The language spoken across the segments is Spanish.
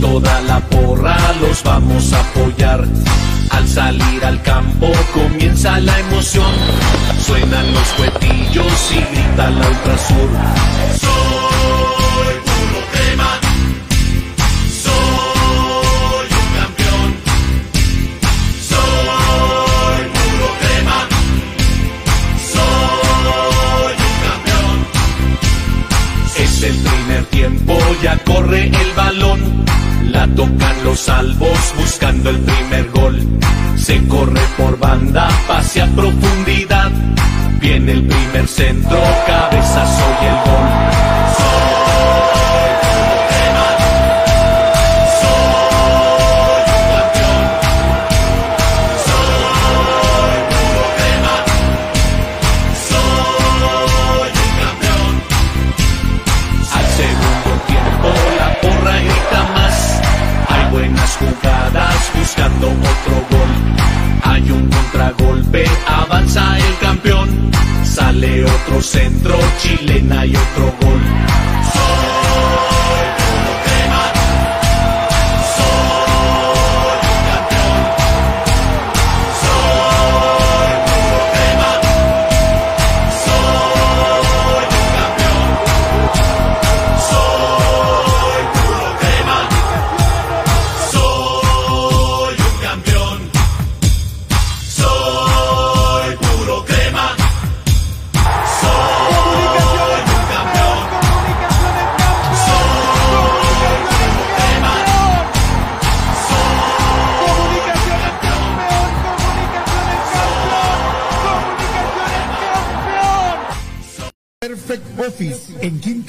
toda la porra los vamos a apoyar. Al salir al campo comienza la emoción. Suenan los cuetillos y grita la ultrasur. El primer gol. Se corre por banda, pase a profundidad. Viene el primer centro, cabezazo y el gol. Avanza el campeón. Sale otro centro, chilena y otro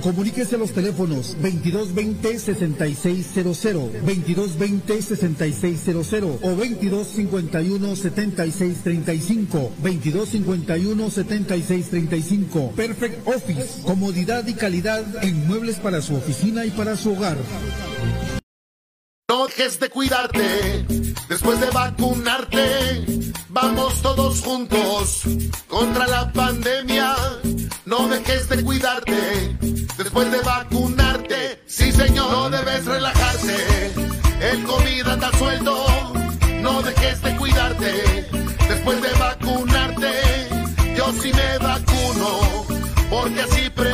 comuníquese a los teléfonos 2220-6600, 2220-6600 o 2251-7635, 2251-7635. Perfect Office, comodidad y calidad en muebles para su oficina y para su hogar. No dejes de cuidarte después de vacunarte. Vamos todos juntos contra la pandemia. No dejes de cuidarte después de vacunarte. Sí, señor, no debes relajarte. El COVID anda suelto. No dejes de cuidarte después de vacunarte. Yo sí me vacuno porque así prevengo.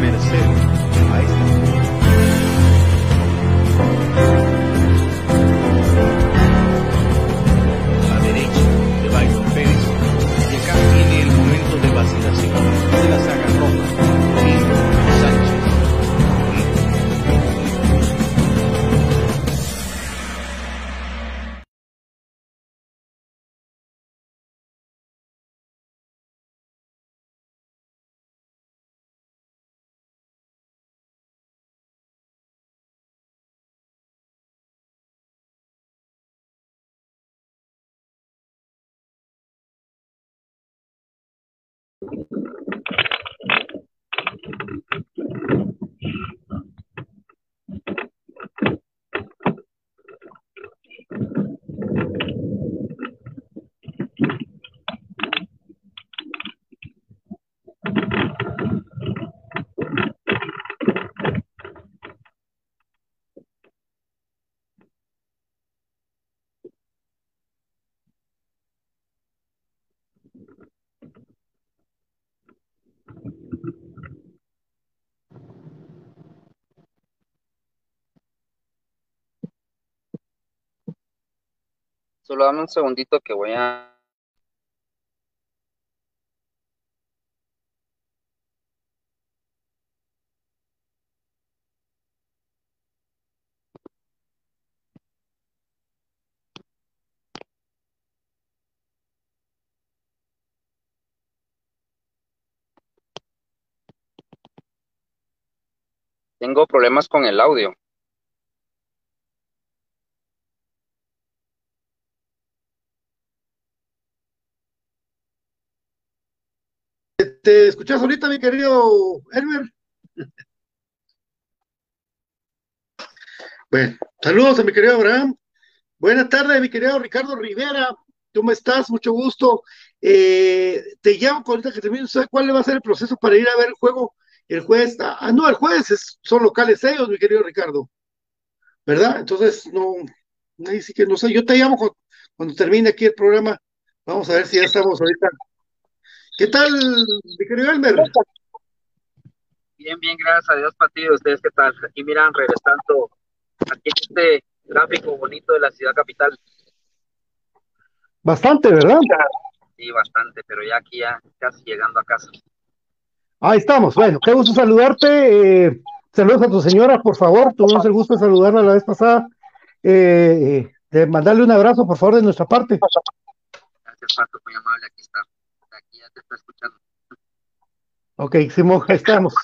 precisamente merced a Solo dame un segundito que voy a... Tengo problemas con el audio. ¿Te escuchas ahorita, mi querido Herbert? Bueno, saludos a mi querido Abraham. Buenas tardes, mi querido Ricardo Rivera. ¿Cómo estás? Mucho gusto. Eh, te llamo ahorita que termine. ¿Sabes cuál va a ser el proceso para ir a ver el juego el jueves? Ah, no, el jueves es, son locales ellos, mi querido Ricardo. ¿Verdad? Entonces, no, ahí sí que no sé. Yo te llamo cuando, cuando termine aquí el programa. Vamos a ver si ya estamos ahorita. ¿Qué tal, mi querido Elmer? Bien, bien, gracias a Dios, Patido. ¿Ustedes qué tal? Aquí miran, regresando aquí en este gráfico bonito de la ciudad capital. Bastante, ¿verdad? Sí, bastante, pero ya aquí ya casi llegando a casa. Ahí estamos. Bueno, qué gusto saludarte. Eh, saludos a tu señora, por favor. Tuvimos el gusto de saludarla la vez pasada. Eh, de mandarle un abrazo, por favor, de nuestra parte. Gracias, Pato, muy amable. Aquí está. Ya te está escuchando. Ok, Simón, ahí estamos.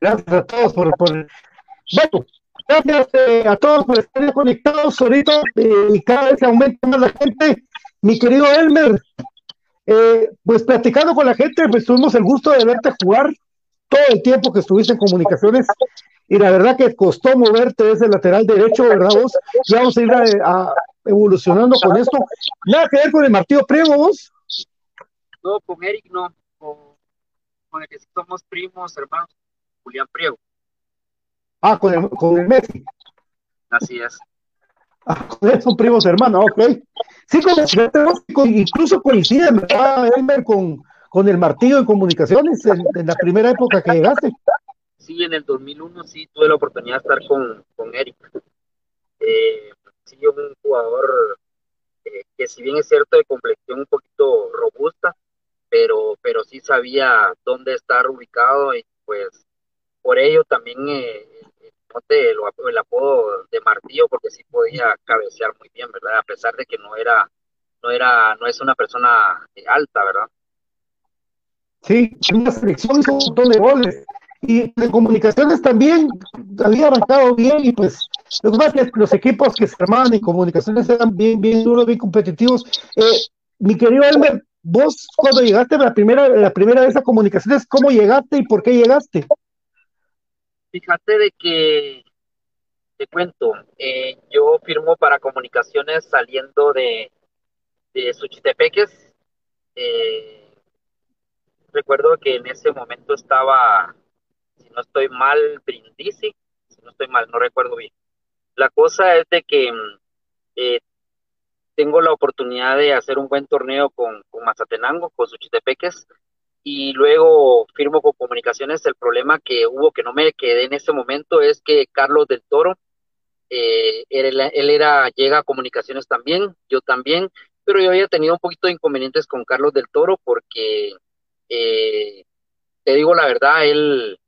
Gracias a todos por, por... Bueno, gracias eh, a todos por estar conectados ahorita eh, y cada vez aumenta más la gente. Mi querido Elmer, eh, pues platicando con la gente, pues tuvimos el gusto de verte jugar todo el tiempo que estuviste en comunicaciones y la verdad que costó moverte desde lateral derecho, ¿verdad vos? Ya vamos a ir a, evolucionando con esto. Nada que ver con el Martillo Primo, vos. No, con Eric no, con, el que somos primos, hermanos, Julián Priego. Ah, con el, con el Messi. Así es. Ah, son primos hermanos, ok. Sí, con, incluso coincide, ¿verdad, Elmer, con, con el martillo de comunicaciones en, la primera época que llegaste? Sí, en el 2001 sí tuve la oportunidad de estar con, con Eric. Eh, sí, un jugador eh, que si bien es cierto de complexión un poquito robusta, pero, pero sí sabía dónde estar ubicado y pues por ello también eh, el, el apodo de martillo porque sí podía cabecear muy bien, ¿verdad? A pesar de que no era, no era, no es una persona alta, ¿verdad? Sí, en la selección hizo un montón de goles. Y de comunicaciones también había arrancado bien y pues los, los equipos que se armaban en comunicaciones eran bien, bien duros, bien competitivos. Eh, mi querido Elmer, vos cuando llegaste la primera, la primera vez a comunicaciones, ¿cómo llegaste y por qué llegaste? Fíjate de que, te cuento, eh, yo firmo para comunicaciones saliendo de, de Suchitepeques. Eh, recuerdo que en ese momento estaba, si no estoy mal, Brindisi, si no estoy mal, no recuerdo bien. La cosa es de que eh, tengo la oportunidad de hacer un buen torneo con, con Mazatenango, con Suchitepeques, y luego firmo con comunicaciones. El problema que hubo, que no me quedé en ese momento, es que Carlos del Toro, eh, él, era, llega a comunicaciones también, yo también, pero yo había tenido un poquito de inconvenientes con Carlos del Toro porque, eh, te digo la verdad, él,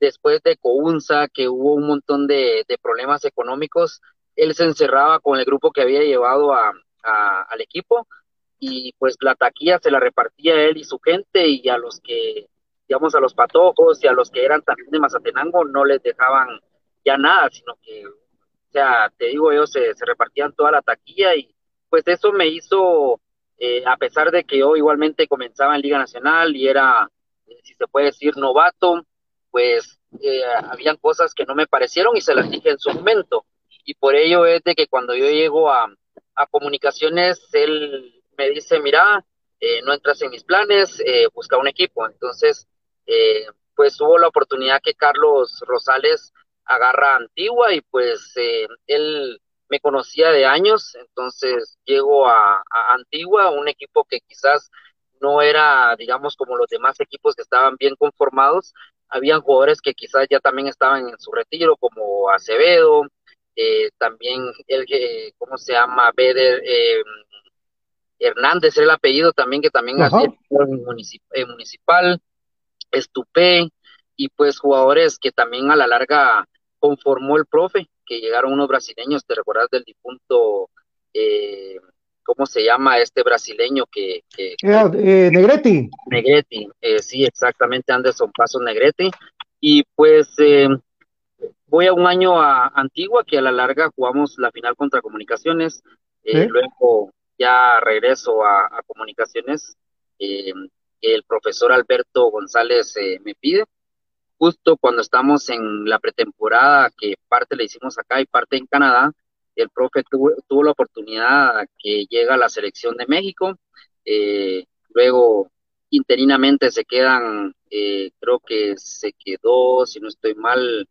después de Counza, que hubo un montón de, problemas económicos, él se encerraba con el grupo que había llevado a, al equipo y pues la taquilla se la repartía él y su gente y a los que, digamos, a los patojos y a los que eran también de Mazatenango no les dejaban ya nada, sino que, o sea, te digo, ellos se, repartían toda la taquilla y pues eso me hizo, eh, a pesar de que yo igualmente comenzaba en Liga Nacional y era, si se puede decir, novato, pues eh, habían cosas que no me parecieron y se las dije en su momento. Y por ello es de que cuando yo llego a, a comunicaciones, él me dice, mira, eh, no entras en mis planes, eh, busca un equipo. Entonces, eh, pues tuvo la oportunidad que Carlos Rosales agarra Antigua y pues él me conocía de años, entonces llego a, Antigua, un equipo que quizás no era, digamos, como los demás equipos que estaban bien conformados. Habían jugadores que quizás ya también estaban en su retiro, como Acevedo, también el que, ¿cómo se llama? Beder, Hernández era el apellido también, que también hacía municipal, eh, municipal, Estupé, y pues jugadores que también a la larga conformó el profe, que llegaron unos brasileños, te recuerdas del difunto, eh, ¿cómo se llama este brasileño que... que, eh, Negretti. Negretti, sí, exactamente, Anderson Paso Negretti, y pues voy a un año a Antigua, que a la larga jugamos la final contra Comunicaciones, luego ya regreso a, comunicaciones, eh, el profesor Alberto González eh, me pide, justo cuando estamos en la pretemporada, que parte le hicimos acá y parte en Canadá, el profe tuvo, la oportunidad que llega a la selección de México, eh, luego interinamente se quedan, creo que se quedó, si no estoy mal,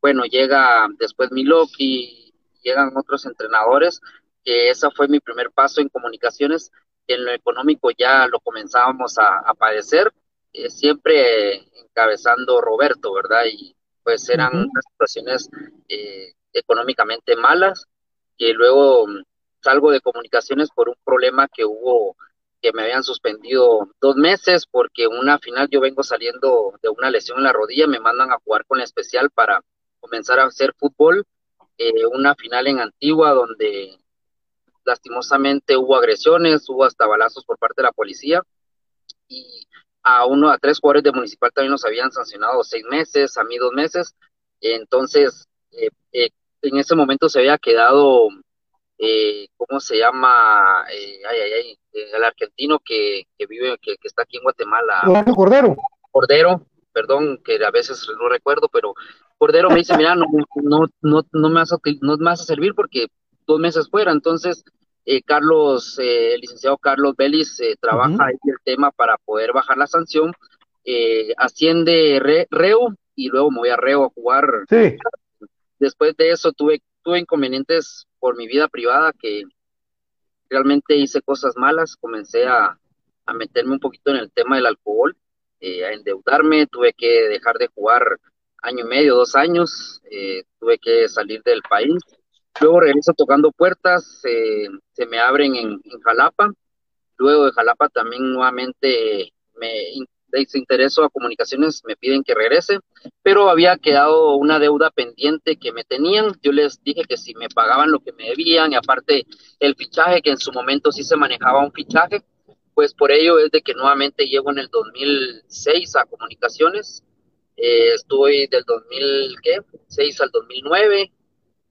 bueno, llega después Miloki, llegan otros entrenadores, que ese fue mi primer paso en comunicaciones. En lo económico ya lo comenzábamos a, padecer, eh, siempre encabezando Roberto, ¿verdad? Y pues eran situaciones eh, económicamente malas, que luego mm, salgo de comunicaciones por un problema que hubo, que me habían suspendido dos meses, porque una final yo vengo saliendo de una lesión en la rodilla, me mandan a jugar con la especial para comenzar a hacer fútbol, eh, una final en Antigua donde lastimosamente hubo agresiones, hubo hasta balazos por parte de la policía y a uno, a tres jugadores de Municipal también nos habían sancionado seis meses, a mí dos meses. Entonces, eh, eh, en ese momento se había quedado, eh, ¿cómo se llama? ay, ay, ay, el argentino que, que vive, que, que, está aquí en Guatemala. Cordero. Cordero, perdón, que a veces no recuerdo, pero Cordero me dice, mira, no, no, no, no, me vas a, no me vas a servir porque dos meses fuera. Entonces, eh, Carlos, eh, el licenciado Carlos Vélez eh, trabaja ahí el tema para poder bajar la sanción. asciende Reo y luego me voy a Reo a jugar. Sí. Después de eso tuve, tuve inconvenientes por mi vida privada que realmente hice cosas malas. Comencé a, a meterme un poquito en el tema del alcohol, a endeudarme, tuve que dejar de jugar año y medio, dos años, eh, tuve que salir del país. Luego regreso tocando puertas, eh, se me abren en, Jalapa. Luego de Jalapa también nuevamente me desintereso a comunicaciones, me piden que regrese, pero había quedado una deuda pendiente que me tenían. Yo les dije que si me pagaban lo que me debían y aparte el fichaje, que en su momento sí se manejaba un fichaje, pues por ello es de que nuevamente llego en el 2006 a comunicaciones eh, estuve del 2006 al 2009.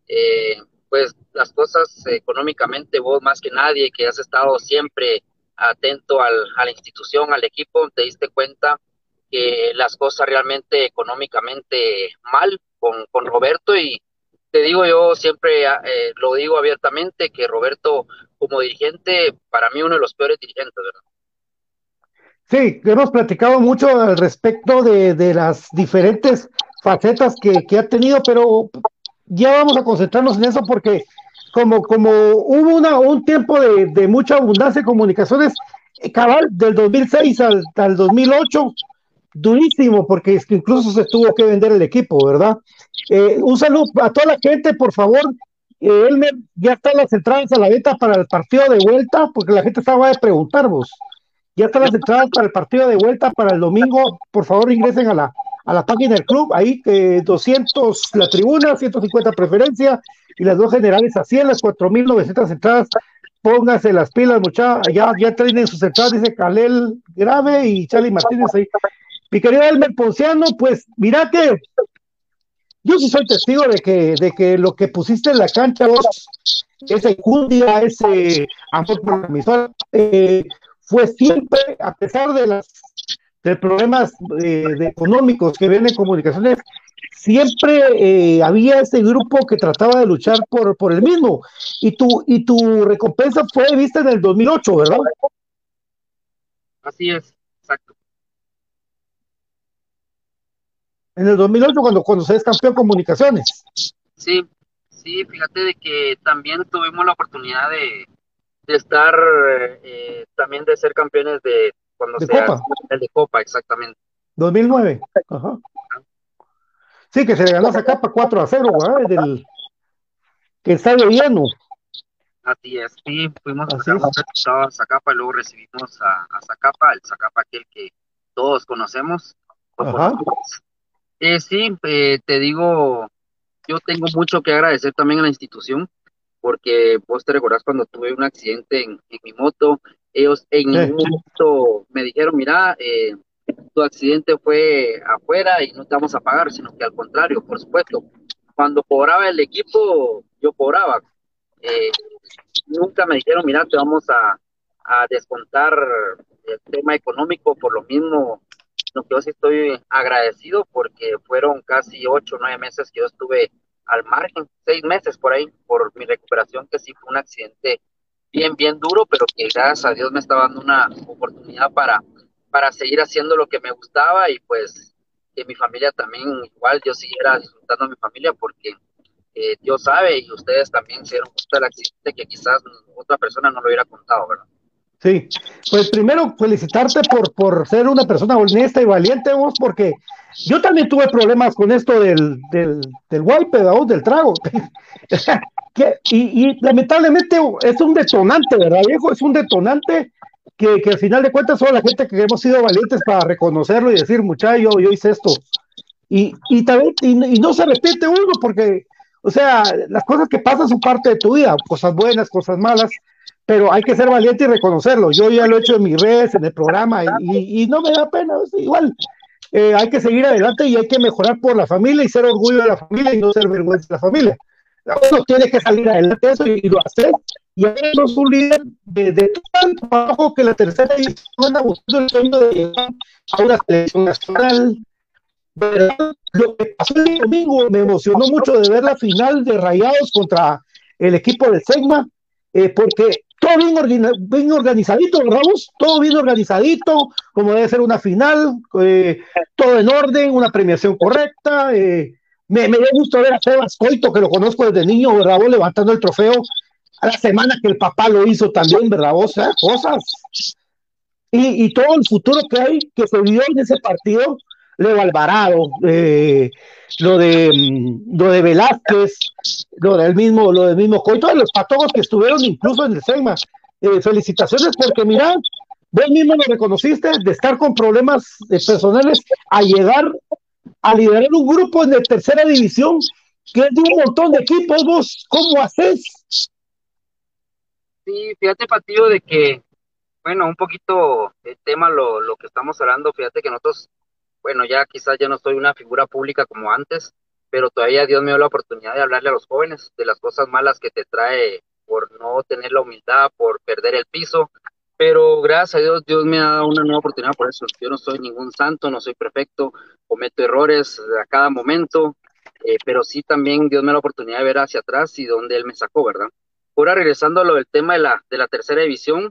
Eh, pues las cosas económicamente, vos más que nadie, que has estado siempre atento al, a la institución, al equipo, te diste cuenta que las cosas realmente económicamente mal con, con Roberto y te digo yo siempre eh, lo digo abiertamente que Roberto como dirigente para mí uno de los peores dirigentes, ¿verdad? Sí, hemos platicado mucho al respecto de, de las diferentes facetas que, que, ha tenido, pero ya vamos a concentrarnos en eso porque como, como hubo un tiempo de, de mucha abundancia de comunicaciones, eh, cabal, del 2006 al, al 2008, durísimo, porque es que incluso se tuvo que vender el equipo, ¿verdad? Eh, un saludo a toda la gente, por favor. Eh, Elmer, ya están las entradas a la venta para el partido de vuelta, porque la gente estaba de preguntar vos. Ya están las entradas para el partido de vuelta para el domingo. Por favor, ingresen a la, a la página del club. Ahí eh, 200 la tribuna, 150 preferencia y las dos generales a 100, las 4.900 entradas. Pónganse las pilas, muchachos. Ya, ya traen sus entradas, dice Calel Grave y Charlie Martínez ahí. Mi querido Elmer Ponciano, pues mira que yo sí soy testigo de que, de que lo que pusiste en la cancha, vos, ese cundia, ese amor por la emisora, eh, fue siempre, a pesar de las de problemas eh, de económicos que vienen en comunicaciones, siempre eh, había ese grupo que trataba de luchar por, por el mismo. Y tu, y tu recompensa fue vista en el 2008, ¿verdad? Así es, exacto. En el 2008, cuando, cuando se es campeón comunicaciones. Sí, sí, fíjate de que también tuvimos la oportunidad de, de estar eh, también de ser campeones de cuando de sea Copa. el de Copa, exactamente. 2009. Ajá. Sí, que se le ganó a Zacapa 4 a 0, ¿verdad? Que está lleno. Así es, sí, fuimos a sacar a Zacapa y luego recibimos a, a Zacapa, el Zacapa aquel que todos conocemos. Ajá. Eh, sí, eh, te digo, yo tengo mucho que agradecer también a la institución, porque vos te recordás cuando tuve un accidente en, en mi moto, ellos en ningún momento me dijeron, mira, eh, tu accidente fue afuera y no te vamos a pagar, sino que al contrario, por supuesto, cuando cobraba el equipo, yo cobraba. Eh, nunca me dijeron, mira, te vamos a, a descontar el tema económico, por lo mismo, lo que yo sí estoy agradecido porque fueron casi ocho o nueve meses que yo estuve al margen, seis meses por ahí, por mi recuperación, que sí fue un accidente bien, bien duro, pero que gracias a Dios me estaba dando una oportunidad para, para seguir haciendo lo que me gustaba y pues que mi familia también, igual yo siguiera disfrutando a mi familia porque eh, Dios sabe y ustedes también se dieron cuenta del accidente que quizás otra persona no lo hubiera contado, ¿verdad? Sí, pues primero felicitarte por, por ser una persona honesta y valiente vos, porque yo también tuve problemas con esto del, del, del wipe, del trago. y, y, lamentablemente es un detonante, ¿verdad, viejo? Es un detonante que, que al final de cuentas solo la gente que hemos sido valientes para reconocerlo y decir, muchacho, yo, yo hice esto. Y, y también, y, y no se repite uno, porque, o sea, las cosas que pasan son parte de tu vida, cosas buenas, cosas malas, pero hay que ser valiente y reconocerlo. Yo ya lo he hecho en mis redes, en el programa, y, no me da pena, igual. Eh, hay que seguir adelante y hay que mejorar por la familia y ser orgullo de la familia y no ser vergüenza de la familia. Uno tiene que salir adelante eso y, lo hace. Y es un líder de, de, el trabajo que la tercera división anda buscando el sueño de llegar a una selección nacional. Lo que pasó el domingo me emocionó mucho de ver la final de Rayados contra el equipo del Segma, eh, porque todo bien, bien organizadito, Ramos, todo bien organizadito, como debe ser una final, eh, todo en orden, una premiación correcta. Eh, me, me dio gusto ver a Sebas Coito, que lo conozco desde niño, ¿verdad? Vos levantando el trofeo a la semana que el papá lo hizo también, ¿verdad? Vos, cosas. Y, y, todo el futuro que hay, que se vio en ese partido, Leo Alvarado, eh, lo de mm, lo de Velázquez, lo del mismo, lo del mismo Coito, de los patogos que estuvieron incluso en el SEMA. Eh, felicitaciones porque mira, vos mismo lo reconociste de estar con problemas personales a llegar a liderar un grupo en la tercera división que es de un montón de equipos, vos, ¿cómo haces? Sí, fíjate, Patillo, de que, bueno, un poquito el tema, lo, lo que estamos hablando, fíjate que nosotros, bueno, ya quizás ya no soy una figura pública como antes, pero todavía Dios me dio la oportunidad de hablarle a los jóvenes de las cosas malas que te trae por no tener la humildad, por perder el piso, pero gracias a Dios, Dios me ha dado una nueva oportunidad por eso. Yo no soy ningún santo, no soy perfecto, cometo errores a cada momento, eh, pero sí también Dios me da la oportunidad de ver hacia atrás y dónde Él me sacó, ¿verdad? Ahora regresando a lo del tema de la, de la tercera división,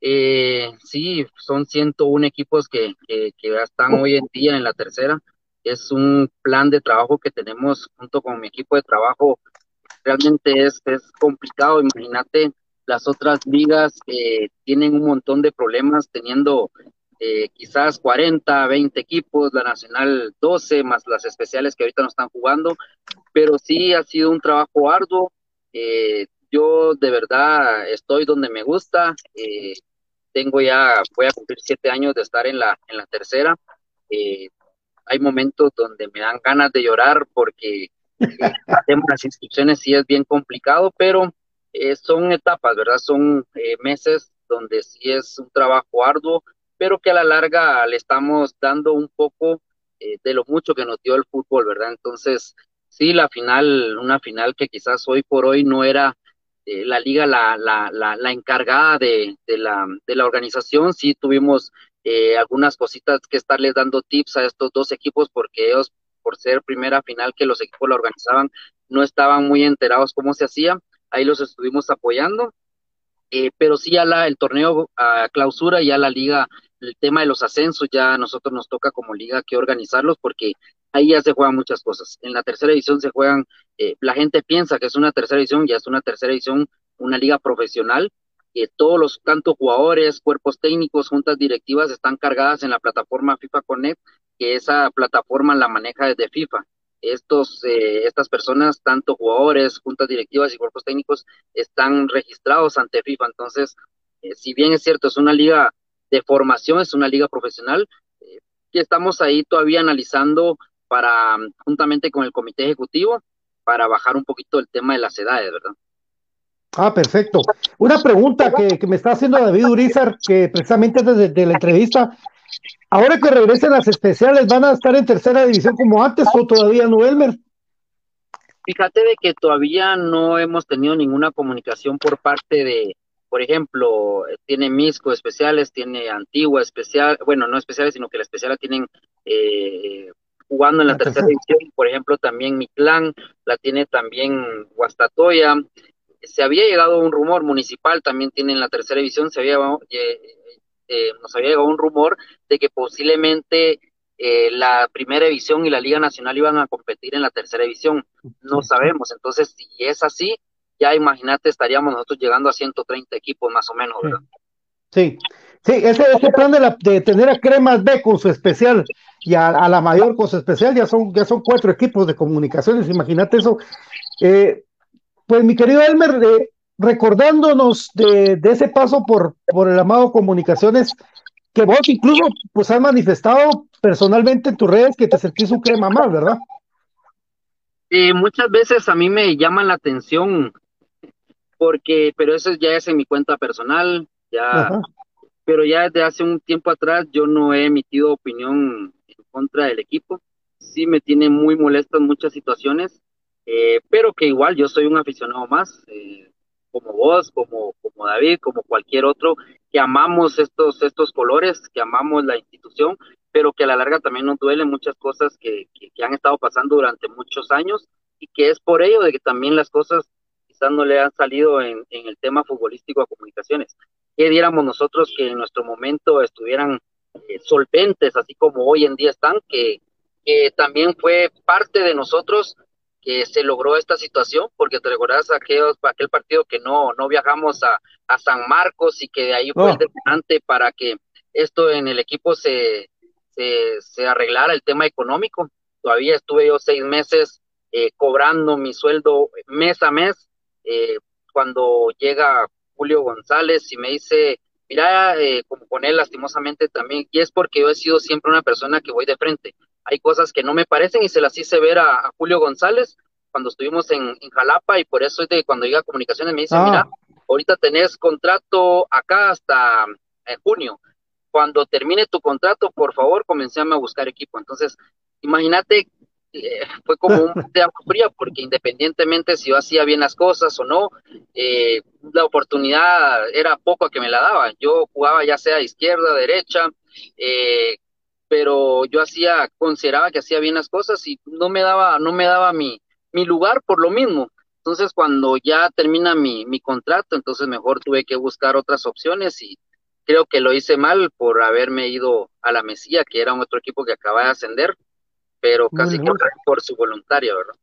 eh, sí, son 101 equipos que, que, están hoy en día en la tercera. Es un plan de trabajo que tenemos junto con mi equipo de trabajo. Realmente es, es complicado, imagínate las otras ligas eh, tienen un montón de problemas teniendo eh, quizás 40, 20 equipos, la Nacional 12, más las especiales que ahorita no están jugando, pero sí ha sido un trabajo arduo. Eh, yo de verdad estoy donde me gusta. tengo ya, voy a cumplir siete años de estar en la, en la tercera. hay momentos donde me dan ganas de llorar porque hacemos las inscripciones sí es bien complicado, pero eh, son etapas, ¿verdad? Son eh, meses donde sí es un trabajo arduo, pero que a la larga le estamos dando un poco eh, de lo mucho que nos dio el fútbol, ¿verdad? Entonces, sí, la final, una final que quizás hoy por hoy no era la liga la, la, la, encargada de, de, la, de la organización, sí tuvimos algunas cositas que estarles dando tips a estos dos equipos porque ellos, por ser primera final que los equipos la organizaban, no estaban muy enterados cómo se hacía. Ahí los estuvimos apoyando, eh, pero sí ya la, el torneo a clausura, ya la liga, el tema de los ascensos, ya a nosotros nos toca como liga que organizarlos porque ahí ya se juegan muchas cosas. En la tercera edición se juegan, eh, la gente piensa que es una tercera edición, ya es una tercera edición, una liga profesional, que todos los, tanto jugadores, cuerpos técnicos, juntas directivas están cargadas en la plataforma FIFA Connect, que esa plataforma la maneja desde FIFA estos, eh, estas personas, tanto jugadores, juntas directivas y cuerpos técnicos, están registrados ante FIFA. Entonces, eh, si bien es cierto, es una liga de formación, es una liga profesional, eh, que estamos ahí todavía analizando para, juntamente con el comité ejecutivo, para bajar un poquito el tema de las edades, ¿verdad? Ah, perfecto. Una pregunta que, que me está haciendo David Urizar, que precisamente desde la entrevista, Ahora que regresen las especiales, ¿van a estar en tercera división como antes o todavía no, Elmer? Fíjate de que todavía no hemos tenido ninguna comunicación por parte de, por ejemplo, tiene Misco especiales, tiene Antigua especial, bueno, no especiales, sino que la especial la tienen eh, jugando en la, tercera, división, por ejemplo, también mi clan, la tiene también Guastatoya, se había llegado un rumor municipal, también tiene en la tercera división, se había eh, eh, nos había llegado un rumor de que posiblemente eh, la primera división y la Liga Nacional iban a competir en la tercera división. No sabemos. Entonces, si es así, ya imagínate, estaríamos nosotros llegando a 130 equipos más o menos, ¿verdad? Sí, sí, ese, ese plan de, la, de tener a Cremas B con su especial y a, la mayor con su especial, ya son, ya son cuatro equipos de comunicaciones, imagínate eso. Eh, pues mi querido Elmer, eh, recordándonos de, ese paso por, por el amado Comunicaciones, que vos incluso pues has manifestado personalmente en tus redes que te sentís un crema más, ¿verdad? muchas veces a mí me llama la atención porque, pero eso ya es en mi cuenta personal, ya, pero ya desde hace un tiempo atrás yo no he emitido opinión contra del equipo, sí me tiene muy molestas muchas situaciones, eh, pero que igual yo soy un aficionado más, eh, como vos, como, como David, como cualquier otro, que amamos estos, estos colores, que amamos la institución, pero que a la larga también nos duelen muchas cosas que, que, han estado pasando durante muchos años y que es por ello de que también las cosas quizás no le han salido en, en el tema futbolístico a comunicaciones. ¿Qué diéramos nosotros que en nuestro momento estuvieran eh, solventes, así como hoy en día están, que, que también fue parte de nosotros que se logró esta situación, porque te recordás aquellos, aquel partido que no, no viajamos a, a San Marcos y que de ahí fue el detonante para que esto en el equipo se, se, se, arreglara el tema económico. Todavía estuve yo seis meses eh, cobrando mi sueldo mes a mes. Eh, cuando llega Julio González y me dice, mira, eh, como con él lastimosamente también, y es porque yo he sido siempre una persona que voy de frente hay cosas que no me parecen y se las hice ver a, Julio González cuando estuvimos en, Jalapa y por eso es de cuando llega comunicaciones me dice, mira, ah. ahorita tenés contrato acá hasta eh, junio. Cuando termine tu contrato, por favor, comencéme a buscar equipo. Entonces, imagínate, eh, fue como un de agua fría, porque independientemente si yo hacía bien las cosas o no, eh, la oportunidad era poco que me la daban. Yo jugaba ya sea izquierda, derecha, eh, pero yo hacía, consideraba que hacía bien las cosas y no me daba, no me daba mi, mi lugar por lo mismo. Entonces, cuando ya termina mi, mi contrato, entonces mejor tuve que buscar otras opciones y creo que lo hice mal por haberme ido a la Mesía, que era un otro equipo que acaba de ascender, pero casi que por su voluntario, ¿verdad?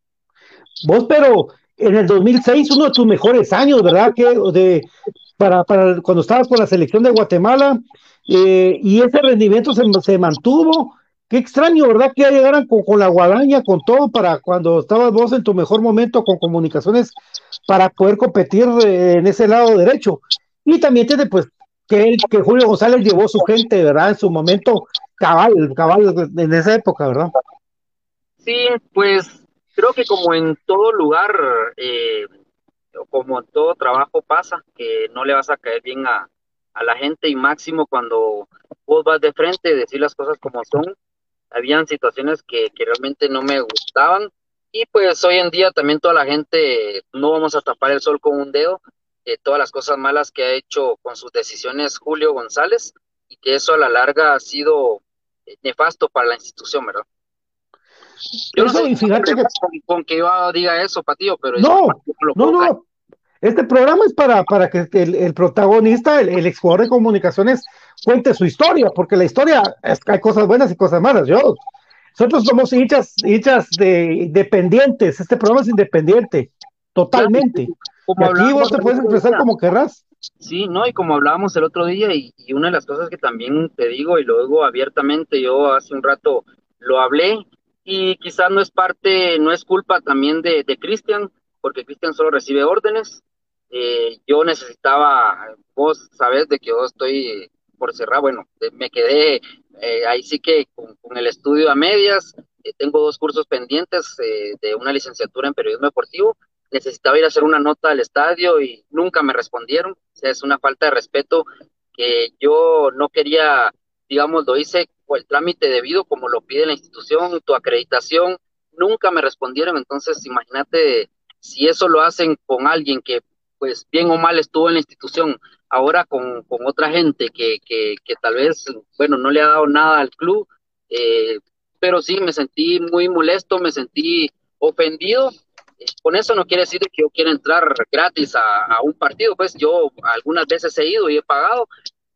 Vos, pero en el 2006, uno de tus mejores años, ¿verdad? Que de, para, para cuando estabas con la selección de Guatemala, eh, y ese rendimiento se, se, mantuvo. Qué extraño, ¿verdad? Que ya llegaran con, con, la guadaña, con todo, para cuando estabas vos en tu mejor momento con comunicaciones, para poder competir eh, en ese lado derecho. Y también tiene, pues, que, que Julio González llevó su gente, ¿verdad? En su momento, cabal, cabal, en esa época, ¿verdad? Sí, pues, creo que como en todo lugar, eh, como en todo trabajo pasa, que no le vas a caer bien a, a la gente y máximo cuando vos vas de frente, decir las cosas como son. Habían situaciones que, que realmente no me gustaban y pues hoy en día también toda la gente, no vamos a tapar el sol con un dedo, eh, todas las cosas malas que ha hecho con sus decisiones Julio González y que eso a la larga ha sido eh, nefasto para la institución, ¿verdad? Yo no sé fíjate que... Con, que yo diga eso, Patillo, pero... No, no, no, este programa es para, para que el, protagonista, el, el exjugador de comunicaciones, cuente su historia, porque la historia, es, hay cosas buenas y cosas malas. Yo, nosotros somos hinchas, hinchas de independientes, este programa es independiente, totalmente. y aquí vos te puedes expresar como querrás. Sí, no, y como hablábamos el otro día, y, y, una de las cosas que también te digo, y lo digo abiertamente, yo hace un rato lo hablé, y quizás no es parte, no es culpa también de, de Cristian, porque Cristian solo recibe órdenes, eh, yo necesitaba, vos sabés de que yo estoy por cerrar, bueno, me quedé eh, ahí sí que con, el estudio a medias, eh, tengo dos cursos pendientes de una licenciatura en periodismo deportivo, necesitaba ir a hacer una nota al estadio y nunca me respondieron, o sea, es una falta de respeto que yo no quería, digamos, lo hice por el trámite debido como lo pide la institución, tu acreditación, nunca me respondieron, entonces imagínate si eso lo hacen con alguien que pues bien o mal estuvo en la institución, ahora con, otra gente que, que, tal vez, bueno, no le ha dado nada al club, eh, pero sí me sentí muy molesto, me sentí ofendido. Eh, con eso no quiere decir que yo quiera entrar gratis a, un partido, pues yo algunas veces he ido y he pagado,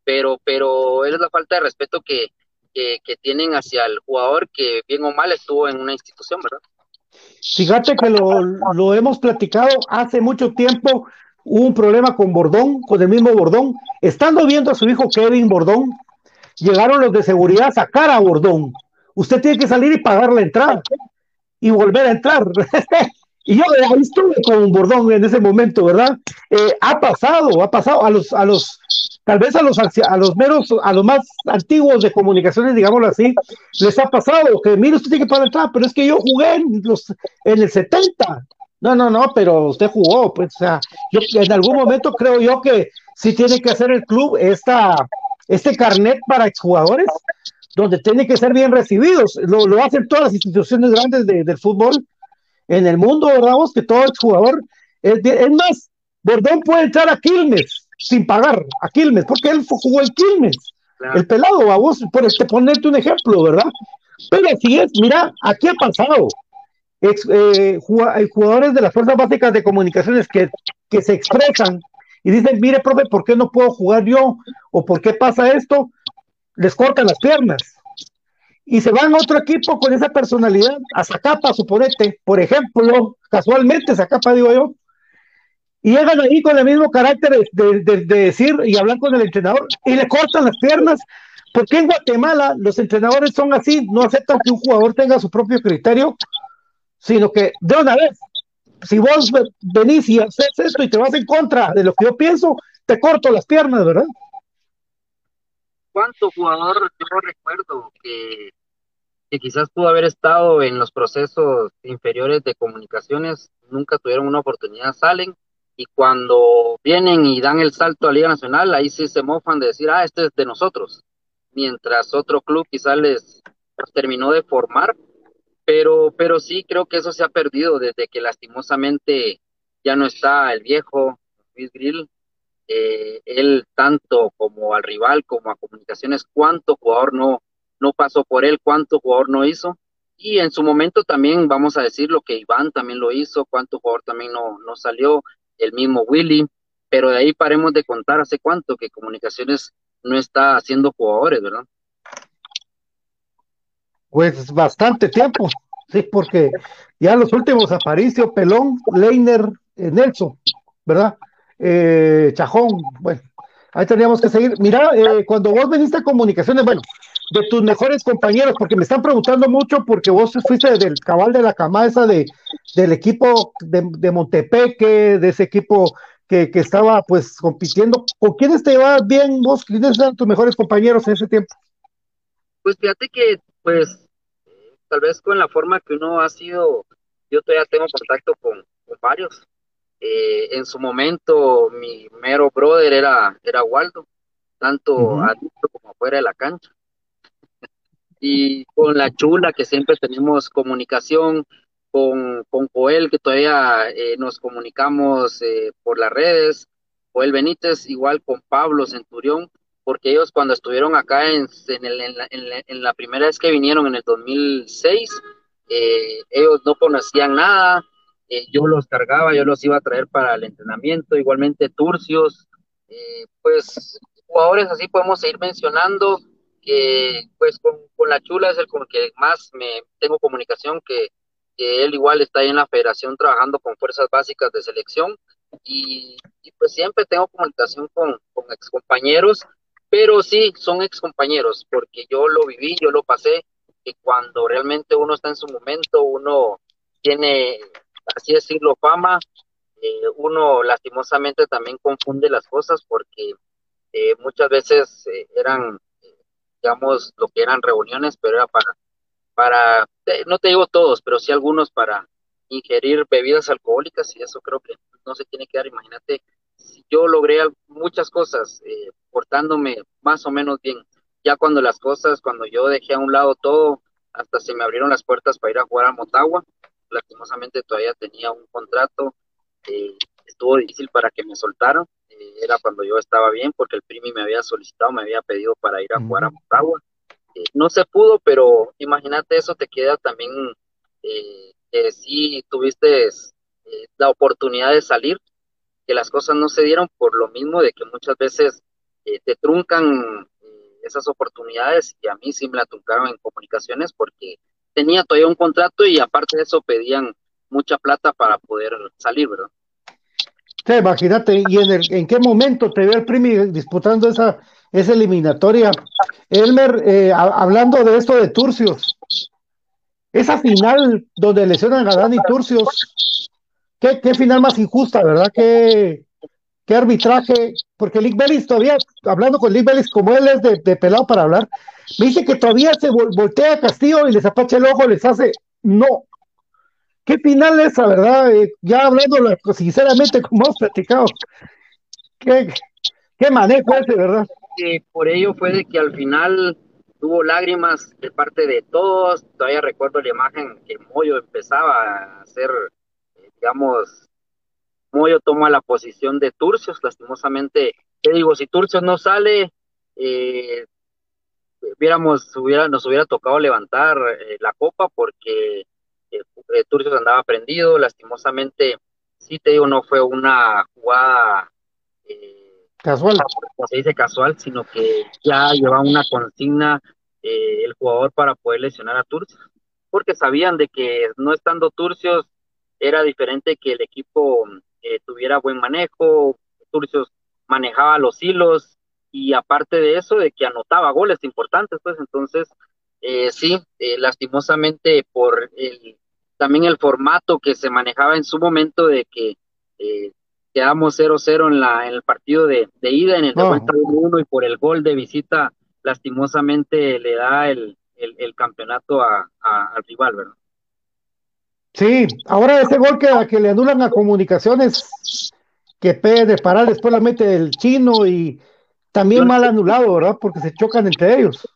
pero, pero es la falta de respeto que, que, tienen hacia el jugador que bien o mal estuvo en una institución, ¿verdad? Fíjate que lo, lo, hemos platicado hace mucho tiempo hubo un problema con Bordón, con el mismo Bordón. Estando viendo a su hijo Kevin Bordón, llegaron los de seguridad a sacar a Bordón. Usted tiene que salir y pagar la entrada y volver a entrar. y yo ahí estuve con Bordón en ese momento, ¿verdad? Eh, ha pasado, ha pasado a los, a los, tal vez a los, a los meros, a los más antiguos de comunicaciones, digámoslo así, les ha pasado que, mire, usted tiene que pagar la entrada, pero es que yo jugué en, los, en el 70, No, no, no, pero usted jugó, pues, o sea, yo en algún momento creo yo que sí tiene que hacer el club esta, este carnet para exjugadores, donde tiene que ser bien recibidos. Lo, lo hacen todas las instituciones grandes de- del fútbol en el mundo, ¿verdad? vos? Que todo exjugador es Es más, Bordón puede entrar a Quilmes sin pagar, a Quilmes, porque él jugó en Quilmes. El pelado, vamos, por este, ponerte un ejemplo, ¿verdad? Pero así es, mira, aquí ha pasado. Ex- eh, jugadores de las fuerzas básicas de comunicaciones que, que se expresan y dicen, mire, profe, ¿por qué no puedo jugar yo? ¿O por qué pasa esto? Les cortan las piernas. Y se van a otro equipo con esa personalidad, a Zacapa, suponete, por ejemplo, casualmente Zacapa, digo yo, y llegan ahí con el mismo carácter de, de- de- de decir y hablar con el entrenador y le cortan las piernas. Porque en Guatemala los entrenadores son así, no aceptan que un jugador tenga su propio criterio, sino que de una vez, si vos ve- venís y haces esto y te vas en contra de lo que yo pienso, te corto las piernas, ¿verdad? ¿Cuánto jugador yo recuerdo que, que quizás pudo haber estado en los procesos inferiores de comunicaciones, nunca tuvieron una oportunidad, salen y cuando vienen y dan el salto a Liga Nacional, ahí sí se mofan de decir, ah, este es de nosotros, mientras otro club quizás les terminó de formar, pero, pero sí creo que eso se ha perdido desde que lastimosamente ya no está el viejo Luis Grill, eh, él tanto como al rival como a comunicaciones, cuánto jugador no, no pasó por él, cuánto jugador no hizo. Y en su momento también vamos a decir lo que Iván también lo hizo, cuánto jugador también no, no salió, el mismo Willy, pero de ahí paremos de contar hace cuánto que comunicaciones no está haciendo jugadores, ¿verdad? Pues bastante tiempo, sí, porque ya los últimos Aparicio, Pelón, Leiner, eh, Nelson, ¿verdad? Eh, Chajón, bueno, ahí teníamos que seguir. Mira, eh, cuando vos veniste a comunicaciones, bueno, de tus mejores compañeros, porque me están preguntando mucho, porque vos fuiste del cabal de la cama esa de, del equipo de, de Montepeque, de ese equipo que, que estaba pues compitiendo. ¿Con quiénes te llevabas bien vos? ¿Quiénes eran tus mejores compañeros en ese tiempo? Pues fíjate que, pues, tal vez con la forma que uno ha sido, yo todavía tengo contacto con, con varios. Eh, en su momento, mi mero brother era, era Waldo, tanto Ujú. adentro como afuera de la cancha. Y con la chula, que siempre tenemos comunicación, con, con Joel, que todavía eh, nos comunicamos eh, por las redes, Joel Benítez, igual con Pablo Centurión, porque ellos cuando estuvieron acá en, en, el- en la, primera vez que vinieron en el 2006, eh, ellos no conocían nada, eh, yo los cargaba, yo los iba a traer para el entrenamiento, igualmente Turcios, eh, pues jugadores así podemos seguir mencionando, que pues con, con la chula es el con el que más me tengo comunicación, que, que él igual está ahí en la federación trabajando con fuerzas básicas de selección, y, y pues siempre tengo comunicación con, con excompañeros, pero sí, son excompañeros, porque yo lo viví, yo lo pasé, que cuando realmente uno está en su momento, uno tiene, así decirlo, fama, eh, uno lastimosamente también confunde las cosas porque eh, muchas veces eh, eran, eh, digamos, lo que eran reuniones, pero era para, para, eh, no te digo todos, pero sí algunos para ingerir bebidas alcohólicas y eso creo que no se tiene que dar. Imagínate, si yo logré muchas cosas eh, portándome más o menos bien, ya cuando las cosas, cuando yo dejé a un lado todo, hasta se me abrieron las puertas para ir a jugar a Motagua, lastimosamente todavía tenía un contrato, eh, estuvo difícil para que me soltaran, eh, era cuando yo estaba bien, porque el Primi me había solicitado, me había pedido para ir a jugar a Motagua. Eh, no se pudo, pero imagínate eso te queda también, eh, que sí tuviste eh, la oportunidad de salir, que las cosas no se dieron por lo mismo de que muchas veces eh, te truncan eh, esas oportunidades y a mí sí me la truncaron en comunicaciones porque tenía todavía un contrato y aparte de eso pedían mucha plata para poder salir, ¿verdad? Sí, imagínate, y en, el, en qué momento te ve el Primi disputando esa, esa eliminatoria. Elmer, eh, hablando de esto de Turcios, esa final donde lesionan a Dani Turcios, qué, qué final más injusta, ¿verdad? Qué, qué arbitraje, porque Lick Bellis todavía, hablando con Lick Bellis, como él es de, de pelado para hablar, me dice que todavía se vol- voltea a Castillo y les apacha el ojo, les hace, no, qué final esa, ¿verdad? Eh, ya hablando sinceramente, como hemos platicado, qué, qué manejo ese, ¿verdad? Por ello fue de que al final tuvo lágrimas de parte de todos. Todavía recuerdo la imagen que Moyo empezaba a hacer, eh, digamos, Moyo toma la posición de Turcios, lastimosamente. ¿Qué digo? Si Turcios no sale, eh, hubiéramos, hubiera, nos hubiera tocado levantar eh, la copa porque eh, Turcios andaba prendido, lastimosamente, sí te digo, no fue una jugada casual, como se dice casual, sino que ya llevaba una consigna el jugador para poder lesionar a Turcios, porque sabían de que no estando Turcios era diferente que el equipo tuviera buen manejo, Turcios manejaba los hilos, y aparte de eso, de que anotaba goles importantes, pues entonces, eh, sí, eh, lastimosamente por el, también el formato que se manejaba en su momento de que eh, quedamos 0-0 en, la, en el partido de, ida, en el de vuelta 1 y por el gol de visita, lastimosamente le da el, el, campeonato a, al rival, ¿verdad? Sí, ahora ese gol que, que le anulan a comunicaciones, que pede de parar después la mete el chino y también mal anulado, ¿verdad? Porque se chocan entre ellos.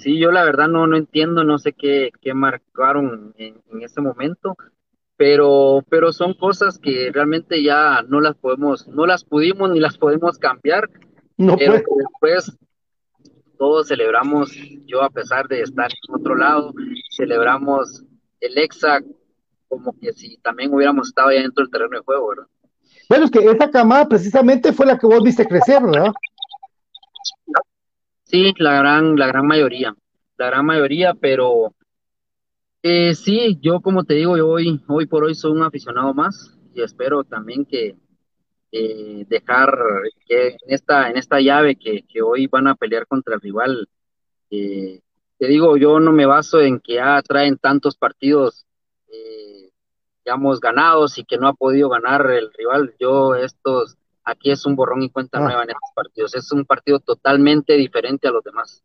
Sí, yo la verdad no, no entiendo, no sé qué, qué marcaron en, ese momento, pero, pero son cosas que realmente ya no las podemos, no las pudimos ni las podemos cambiar. No pero después todos celebramos, yo a pesar de estar en otro lado, celebramos el EXA como que si también hubiéramos estado ahí dentro del terreno de juego, ¿verdad? Bueno, es que esa camada precisamente fue la que vos viste crecer, ¿verdad? Sí, la gran, la gran mayoría, la gran mayoría, pero eh, sí, yo como te digo, yo hoy, hoy por hoy soy un aficionado más y espero también que eh, dejar que en esta, en esta llave que, que, hoy van a pelear contra el rival, eh, te digo, yo no me baso en que ya traen tantos partidos, eh, digamos, ganados y que no ha podido ganar el rival. Yo estos Aquí es un borrón y cuenta ah. nueva en estos partidos. Es un partido totalmente diferente a los demás.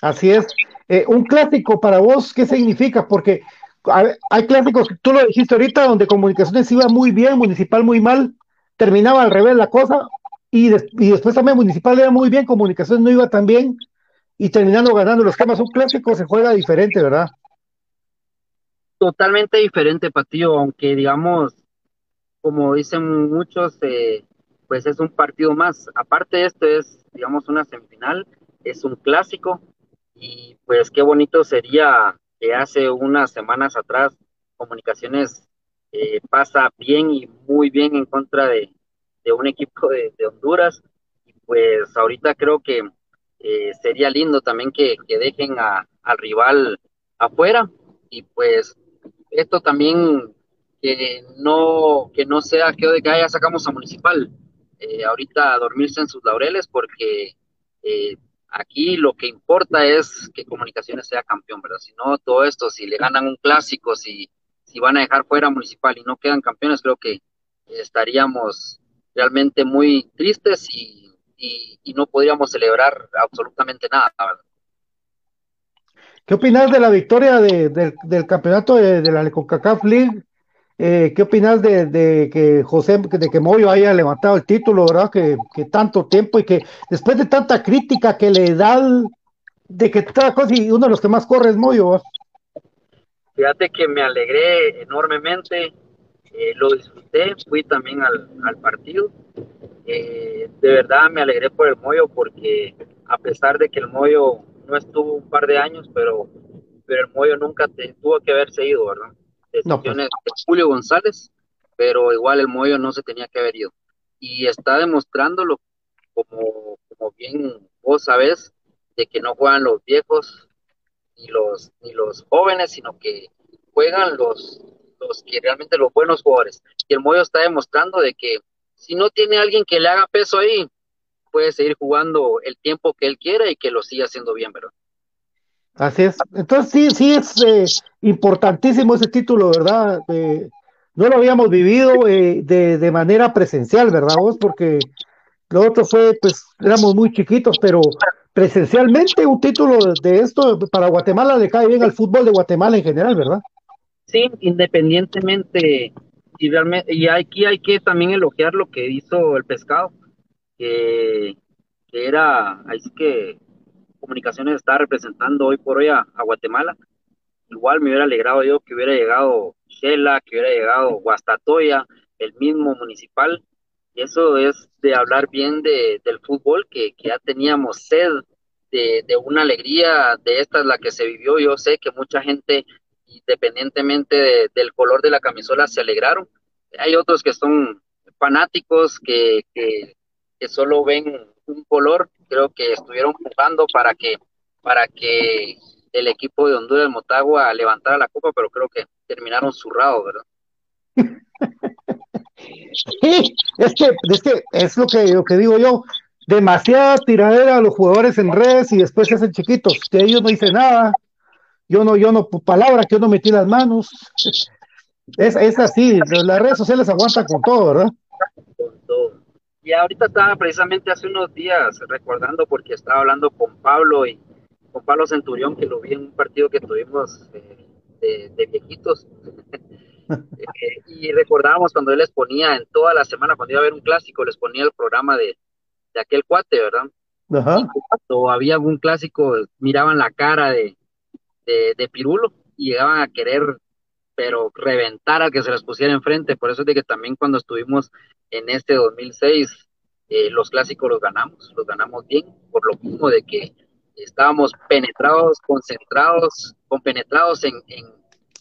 Así es. Eh, un clásico para vos, ¿qué significa? Porque hay clásicos, tú lo dijiste ahorita, donde comunicaciones iba muy bien, municipal muy mal, terminaba al revés la cosa, y, después también municipal iba muy bien, comunicaciones no iba tan bien, y terminando ganando los temas. Un clásico se juega diferente, ¿verdad? Totalmente diferente, Patillo, aunque digamos, como dicen muchos, eh, pues es un partido más. Aparte de esto es, digamos, una semifinal, es un clásico y pues qué bonito sería que hace unas semanas atrás Comunicaciones eh, pasa bien y muy bien en contra de, un equipo de, Honduras y pues ahorita creo que eh, sería lindo también que, que dejen a, al rival afuera y pues esto también que no, que no sea que de que ya sacamos a Municipal. Eh, ahorita dormirse en sus laureles porque eh, aquí lo que importa es que Comunicaciones sea campeón, ¿verdad? Si no, todo esto, si le ganan un clásico, si, si van a dejar fuera Municipal y no quedan campeones, creo que estaríamos realmente muy tristes y, y, no podríamos celebrar absolutamente nada, ¿verdad? ¿Qué opinas de la victoria de, del campeonato de, de la CONCACAF League eh, ¿Qué opinas de, que José, de que Moyo haya levantado el título, verdad? Que, tanto tiempo y que después de tanta crítica que le da, de que toda cosa uno de los que más corre es Moyo. Fíjate que me alegré enormemente, eh, lo disfruté, fui también al, partido. Eh, de verdad me alegré por el Moyo porque a pesar de que el Moyo no estuvo un par de años, pero, pero el Moyo nunca tuvo que haberse ido, ¿verdad? Pues. decisiones de Julio González, pero igual el Moyo no se tenía que haber ido. Y está demostrándolo, como, como bien vos sabés, de que no juegan los viejos ni los, ni los jóvenes, sino que juegan los, los que realmente los buenos jugadores. Y el Moyo está demostrando de que si no tiene alguien que le haga peso ahí, puede seguir jugando el tiempo que él quiera y que lo siga haciendo bien, ¿verdad? Así es. Entonces sí, sí es eh, importantísimo ese título, ¿verdad? No lo habíamos vivido eh, de, manera presencial, ¿verdad vos? Porque lo otro fue, pues, éramos muy chiquitos, pero presencialmente un título de esto para Guatemala le cae bien al fútbol de Guatemala en general, ¿verdad? Sí, independientemente, y realmente, y aquí hay que también elogiar lo que hizo el pescado, que, que era, ahí sí que Comunicaciones está representando hoy por hoy a, Guatemala. Igual me hubiera alegrado yo que hubiera llegado Shela, que hubiera llegado Guastatoya, el mismo municipal. Y eso es de hablar bien de, del fútbol, que, que ya teníamos sed de, de, una alegría, de esta es la que se vivió. Yo sé que mucha gente, independientemente del color de la camisola, se alegraron. Hay otros que son fanáticos, que, que, que solo ven un color, creo que estuvieron jugando para que, para que el equipo de Honduras Motagua levantara la copa, pero creo que terminaron zurrados, ¿verdad? Sí, es que, es que es lo que, lo que digo yo, demasiada tiradera a los jugadores en redes y después se hacen chiquitos, que ellos no dicen nada, yo no, yo no, palabra que yo no metí las manos, es, es así, las redes sociales aguantan con todo, ¿verdad? Con todo. Y ahorita estaba precisamente hace unos días recordando porque estaba hablando con Pablo y con Pablo Centurión, que lo vi en un partido que tuvimos eh, de, viejitos. Eh, y recordábamos cuando él les ponía en toda la semana, cuando iba a haber un clásico, les ponía el programa de, de aquel cuate, ¿verdad? Ajá. cuando había algún clásico, miraban la cara de, de, de Pirulo y llegaban a querer pero reventar al que se les pusiera enfrente. Por eso es de que también cuando estuvimos en este 2006, eh, los clásicos los ganamos, los ganamos bien, por lo mismo de que estábamos penetrados, concentrados, compenetrados en, en,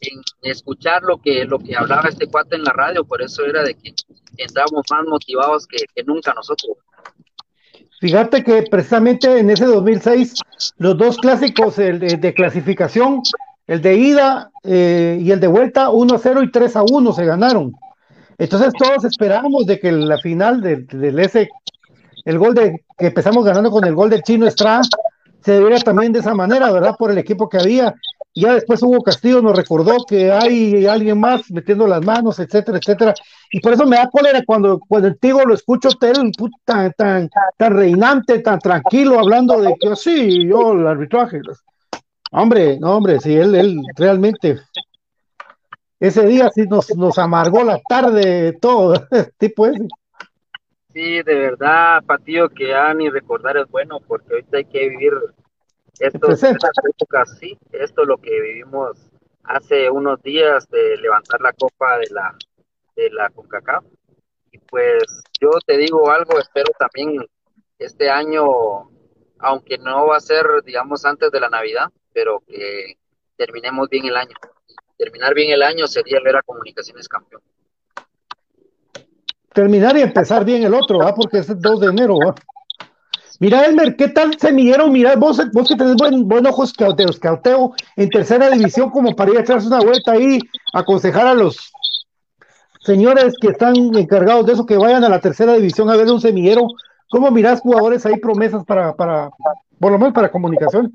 en, escuchar lo que, lo que hablaba este cuate en la radio, por eso era de que estábamos más motivados que, que nunca nosotros. Fíjate que precisamente en ese 2006, los dos clásicos de, de clasificación el de ida eh, y el de vuelta 1 a 0 y 3 a 1 se ganaron. Entonces todos esperábamos de que la final del, del ese, el gol de que empezamos ganando con el gol del chino Estrada, se debiera también de esa manera, ¿verdad? Por el equipo que había. Ya después Hugo Castillo nos recordó que hay alguien más metiendo las manos, etcétera, etcétera. Y por eso me da cólera cuando, cuando el Tigo lo escucho tan, tan, tan, reinante, tan tranquilo, hablando de que sí, yo el arbitraje. Hombre, no, hombre, sí, él, él realmente ese día sí nos, nos amargó la tarde todo, tipo ese. Sí, de verdad, Patillo, que ya ni recordar es bueno, porque ahorita hay que vivir esto, estas épocas, sí, esto es lo que vivimos hace unos días de levantar la copa de la de la CONCACAF. Y pues yo te digo algo, espero también este año, aunque no va a ser, digamos, antes de la Navidad, pero que terminemos bien el año. Terminar bien el año sería ver a Comunicaciones campeón. Terminar y empezar bien el otro, ¿ah? porque es el 2 de enero. ¿ah? Mira, Elmer, ¿qué tal semillero? Mira, vos, vos que tenés buen, buen ojo escauteo, escauteo en tercera división, como para ir a echarse una vuelta ahí, aconsejar a los señores que están encargados de eso, que vayan a la tercera división a ver un semillero. ¿Cómo mirás jugadores ahí, promesas para, para, por lo menos para comunicación?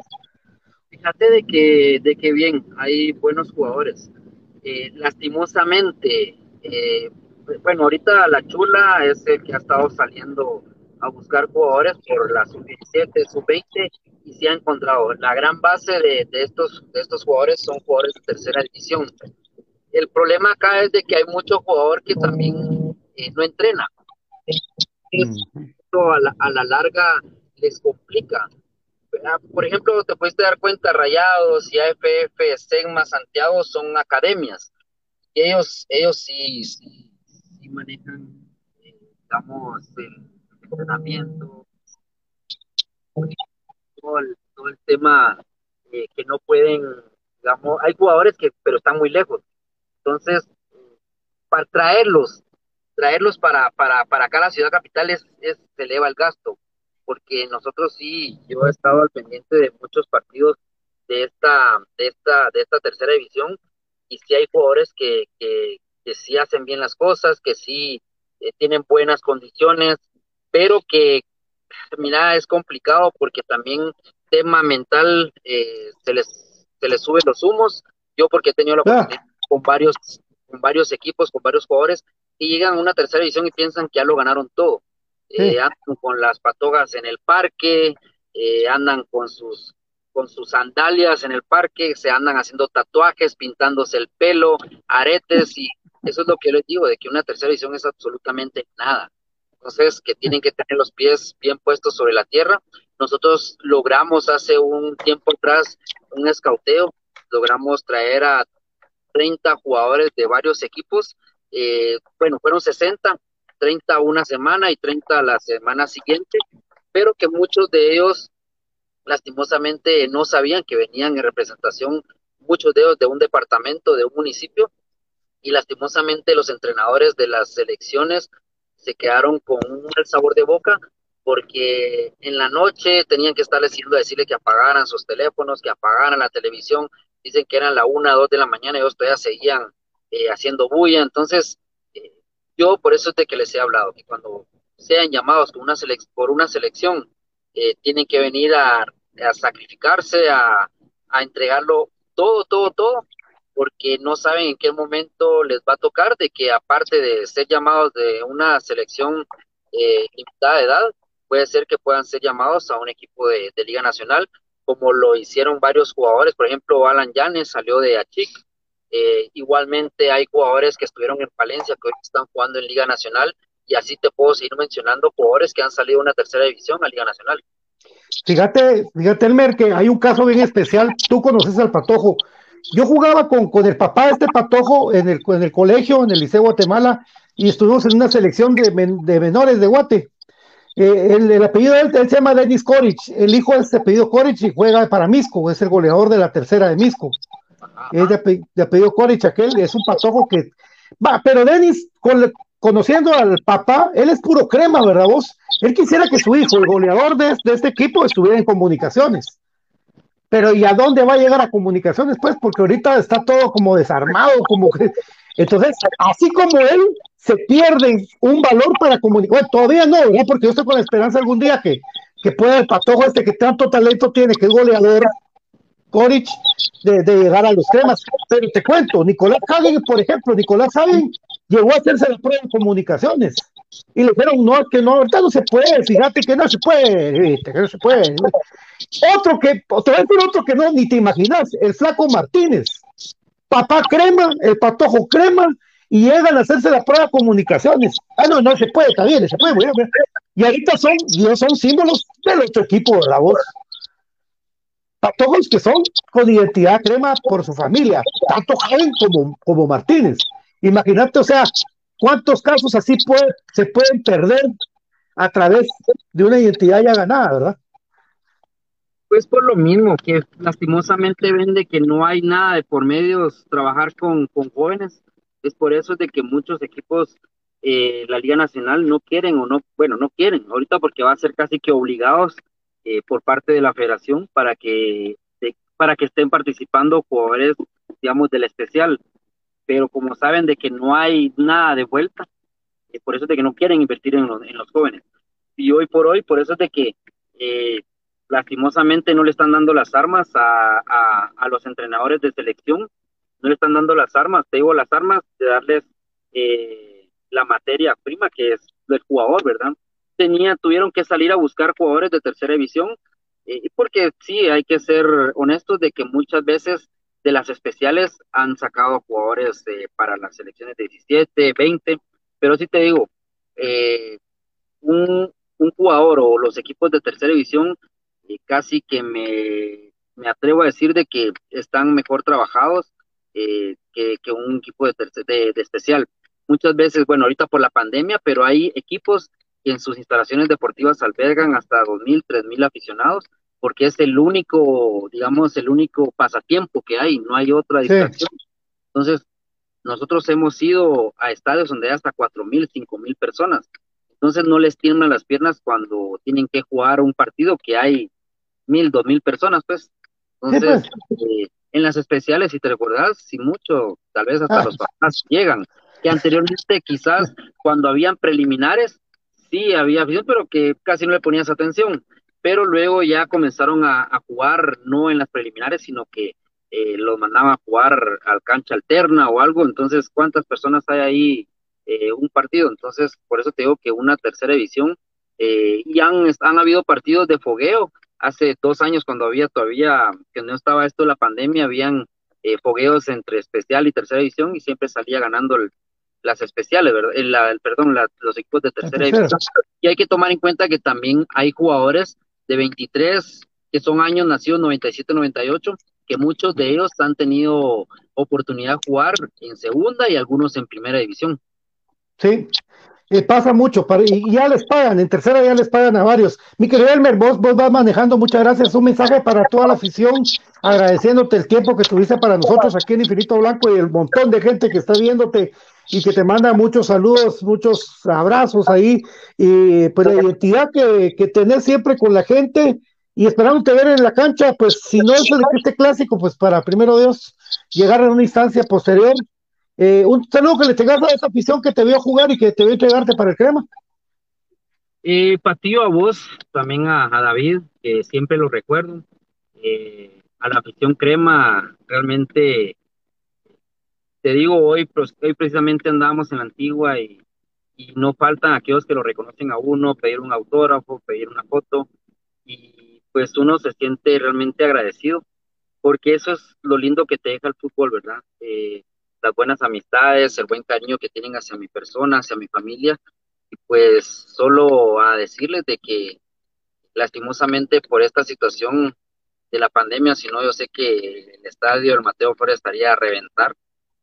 fíjate de que, de que bien, hay buenos jugadores. Eh, lastimosamente, eh, bueno, ahorita la Chula es el que ha estado saliendo a buscar jugadores por la sub-17, sub-20 y se ha encontrado. La gran base de, de, estos, de estos jugadores son jugadores de tercera división. El problema acá es de que hay muchos jugadores que también eh, no entrenan. Esto a la, a la larga les complica Ah, por ejemplo, te puedes dar cuenta, Rayados y AFF, Segma, Santiago son academias. Y ellos, ellos sí, sí, manejan, eh, digamos, el entrenamiento, todo el, todo el tema eh, que no pueden, digamos, hay jugadores que, pero están muy lejos. Entonces, para traerlos, traerlos para, para, para acá a la ciudad capital es, es, se eleva el gasto porque nosotros sí, yo he estado al pendiente de muchos partidos de esta, de esta, de esta tercera división, y sí hay jugadores que, que, que sí hacen bien las cosas, que sí eh, tienen buenas condiciones, pero que, mira, es complicado porque también tema mental eh, se les se les suben los humos. Yo porque he tenido la ah. oportunidad con varios con varios equipos, con varios jugadores que llegan a una tercera división y piensan que ya lo ganaron todo eh, andan con las patogas en el parque, eh, andan con sus con sus sandalias en el parque, se andan haciendo tatuajes, pintándose el pelo, aretes y eso es lo que les digo, de que una tercera edición es absolutamente nada. Entonces, que tienen que tener los pies bien puestos sobre la tierra. Nosotros logramos hace un tiempo atrás un escauteo, logramos traer a 30 jugadores de varios equipos, eh, bueno, fueron 60, 30 una semana y 30 la semana siguiente, pero que muchos de ellos lastimosamente no sabían que venían en representación, muchos de ellos de un departamento, de un municipio, y lastimosamente los entrenadores de las selecciones se quedaron con un mal sabor de boca porque en la noche tenían que estar diciendo decirle que apagaran sus teléfonos, que apagaran la televisión, dicen que eran la una, dos de la mañana ellos todavía seguían eh, haciendo bulla, entonces eh, yo por eso es de que les he hablado, que cuando sean llamados una, por una selección, tienen que venir a, sacrificarse, a, a entregarlo todo, todo, todo, porque no saben en qué momento les va a tocar de que aparte de ser llamados de una selección eh, limitada de edad, puede ser que puedan ser llamados a un equipo de, Liga Nacional, como lo hicieron varios jugadores, por ejemplo, Alan Llanes salió de Achic, eh, igualmente hay jugadores que estuvieron en Palencia, que hoy están jugando en Liga Nacional, y así te puedo seguir mencionando jugadores que han salido de una tercera división a Liga Nacional. Fíjate, fíjate, Elmer, que hay un caso bien especial. Tú conoces al Patojo. Yo jugaba con, con el papá de este Patojo en el, en el colegio, en el Liceo Guatemala, y estuvimos en una selección de, de menores de Guate. Eh, el, apellido de él, se llama Denis Koric. El hijo de este apellido Koric y juega para Misco, es el goleador de la tercera de Misco. Es de, de apellido Koric, aquel es un patojo que. Va, pero Denis, con, conociendo al papá, él es puro crema, ¿verdad vos? Él quisiera que su hijo, el goleador de, este equipo, estuviera en comunicaciones. Pero ¿y a dónde va a llegar a comunicaciones? Pues porque ahorita está todo como desarmado, como que... Entonces, así como él, se pierde un valor para comunicar. todavía no. Porque yo estoy con la esperanza algún día que, que pueda el patojo este que tanto talento tiene, que es goleador, Coric, de, llegar a los temas. Pero te cuento, Nicolás Hagen, por ejemplo, Nicolás Hagen llegó a hacerse la prueba de comunicaciones y le dijeron, no, que no, ahorita no se puede, fíjate que no se puede, que no se puede. Otro que, otro, otro que no, ni te imaginas, el flaco Martínez. Papá crema, el patojo crema, y llegan a hacerse la prueba de comunicaciones. Ah, no, no se puede, está bien, se puede, Y ahorita son, son símbolos del otro equipo, la voz todos que son con identidad crema por su familia, tanto Jaén como, como Martínez. Imagínate, o sea, cuántos casos así puede, se pueden perder a través de una identidad ya ganada, ¿verdad? Pues por lo mismo, que lastimosamente vende que no hay nada de por medios trabajar con, con jóvenes. Es por eso de que muchos equipos, eh, la Liga Nacional, no quieren o no, bueno, no quieren, ahorita porque va a ser casi que obligados eh, por parte de la federación para que, para que estén participando jugadores, digamos, del especial. Pero como saben de que no hay nada de vuelta, eh, por eso es de que no quieren invertir en los, en los jóvenes. Y hoy por hoy, por eso es de que eh, lastimosamente no le están dando las armas a, a, a, los entrenadores de selección, no le están dando las armas, te digo las armas de darles la materia prima que es del jugador, ¿verdad? tenía, tuvieron que salir a buscar jugadores de tercera división, eh, porque sí, hay que ser honestos de que muchas veces de las especiales han sacado jugadores eh, para las selecciones de 17, 20, pero sí te digo, eh, un, un, jugador o los equipos de tercera división casi que me, me, atrevo a decir de que están mejor trabajados que, que, un equipo de, de, de especial. Muchas veces, bueno, ahorita por la pandemia, pero hay equipos y en sus instalaciones deportivas albergan hasta 2.000, 3.000 aficionados, porque es el único, digamos, el único pasatiempo que hay, no hay otra distracción. Entonces, nosotros hemos ido a estadios donde hay hasta 4.000, 5.000 personas. Entonces, no les tiemblan las piernas cuando tienen que jugar un partido que hay 1.000, 2.000 personas, pues. Entonces, pues. Eh, en las especiales, si te recordás, si mucho, tal vez hasta ah. los papás llegan, que anteriormente quizás cuando habían preliminares, sí había afición, pero que casi no le ponías atención. Pero luego ya comenzaron a, jugar no en las preliminares, sino que eh, los mandaban a jugar al cancha alterna o algo. Entonces, ¿cuántas personas hay ahí eh, un partido? Entonces, por eso te digo que una tercera división, eh, y han, han habido partidos de fogueo hace dos años cuando había todavía, que no estaba esto de la pandemia, habían eh, fogueos entre especial y tercera división y siempre salía ganando las especiales, ¿verdad? El, perdón, los equipos de tercera división. Y hay que tomar en cuenta que también hay jugadores de 23 que son años nacidos 97-98, que muchos de ellos han tenido oportunidad de jugar en segunda y algunos en primera división. Sí, pasa mucho, y ya les pagan, en tercera ya les pagan a varios. Mi querido Elmer, vos, vos vas manejando, muchas gracias. Un mensaje para toda la afición, agradeciéndote el tiempo que tuviste para nosotros aquí en Infinito Blanco y el montón de gente que está viéndote y que te manda muchos saludos, muchos abrazos ahí, y pues la identidad que, que tenés siempre con la gente y esperándote ver en la cancha, pues si no es este clásico, pues para primero Dios llegar a una instancia posterior eh, un saludo que le tengas a esa afición que te vio jugar y que te vio entregarte para el crema. Eh, Patillo, a vos, también a, David, que siempre lo recuerdo. Eh, a la afición crema, realmente, te digo, hoy, hoy precisamente andábamos en la antigua y, y no faltan aquellos que lo reconocen a uno, pedir un autógrafo, pedir una foto, y pues uno se siente realmente agradecido, porque eso es lo lindo que te deja el fútbol, ¿verdad? Eh, las buenas amistades, el buen cariño que tienen hacia mi persona, hacia mi familia. Y pues solo a decirles de que lastimosamente por esta situación de la pandemia, si no yo sé que el estadio del Mateo Flores estaría a reventar,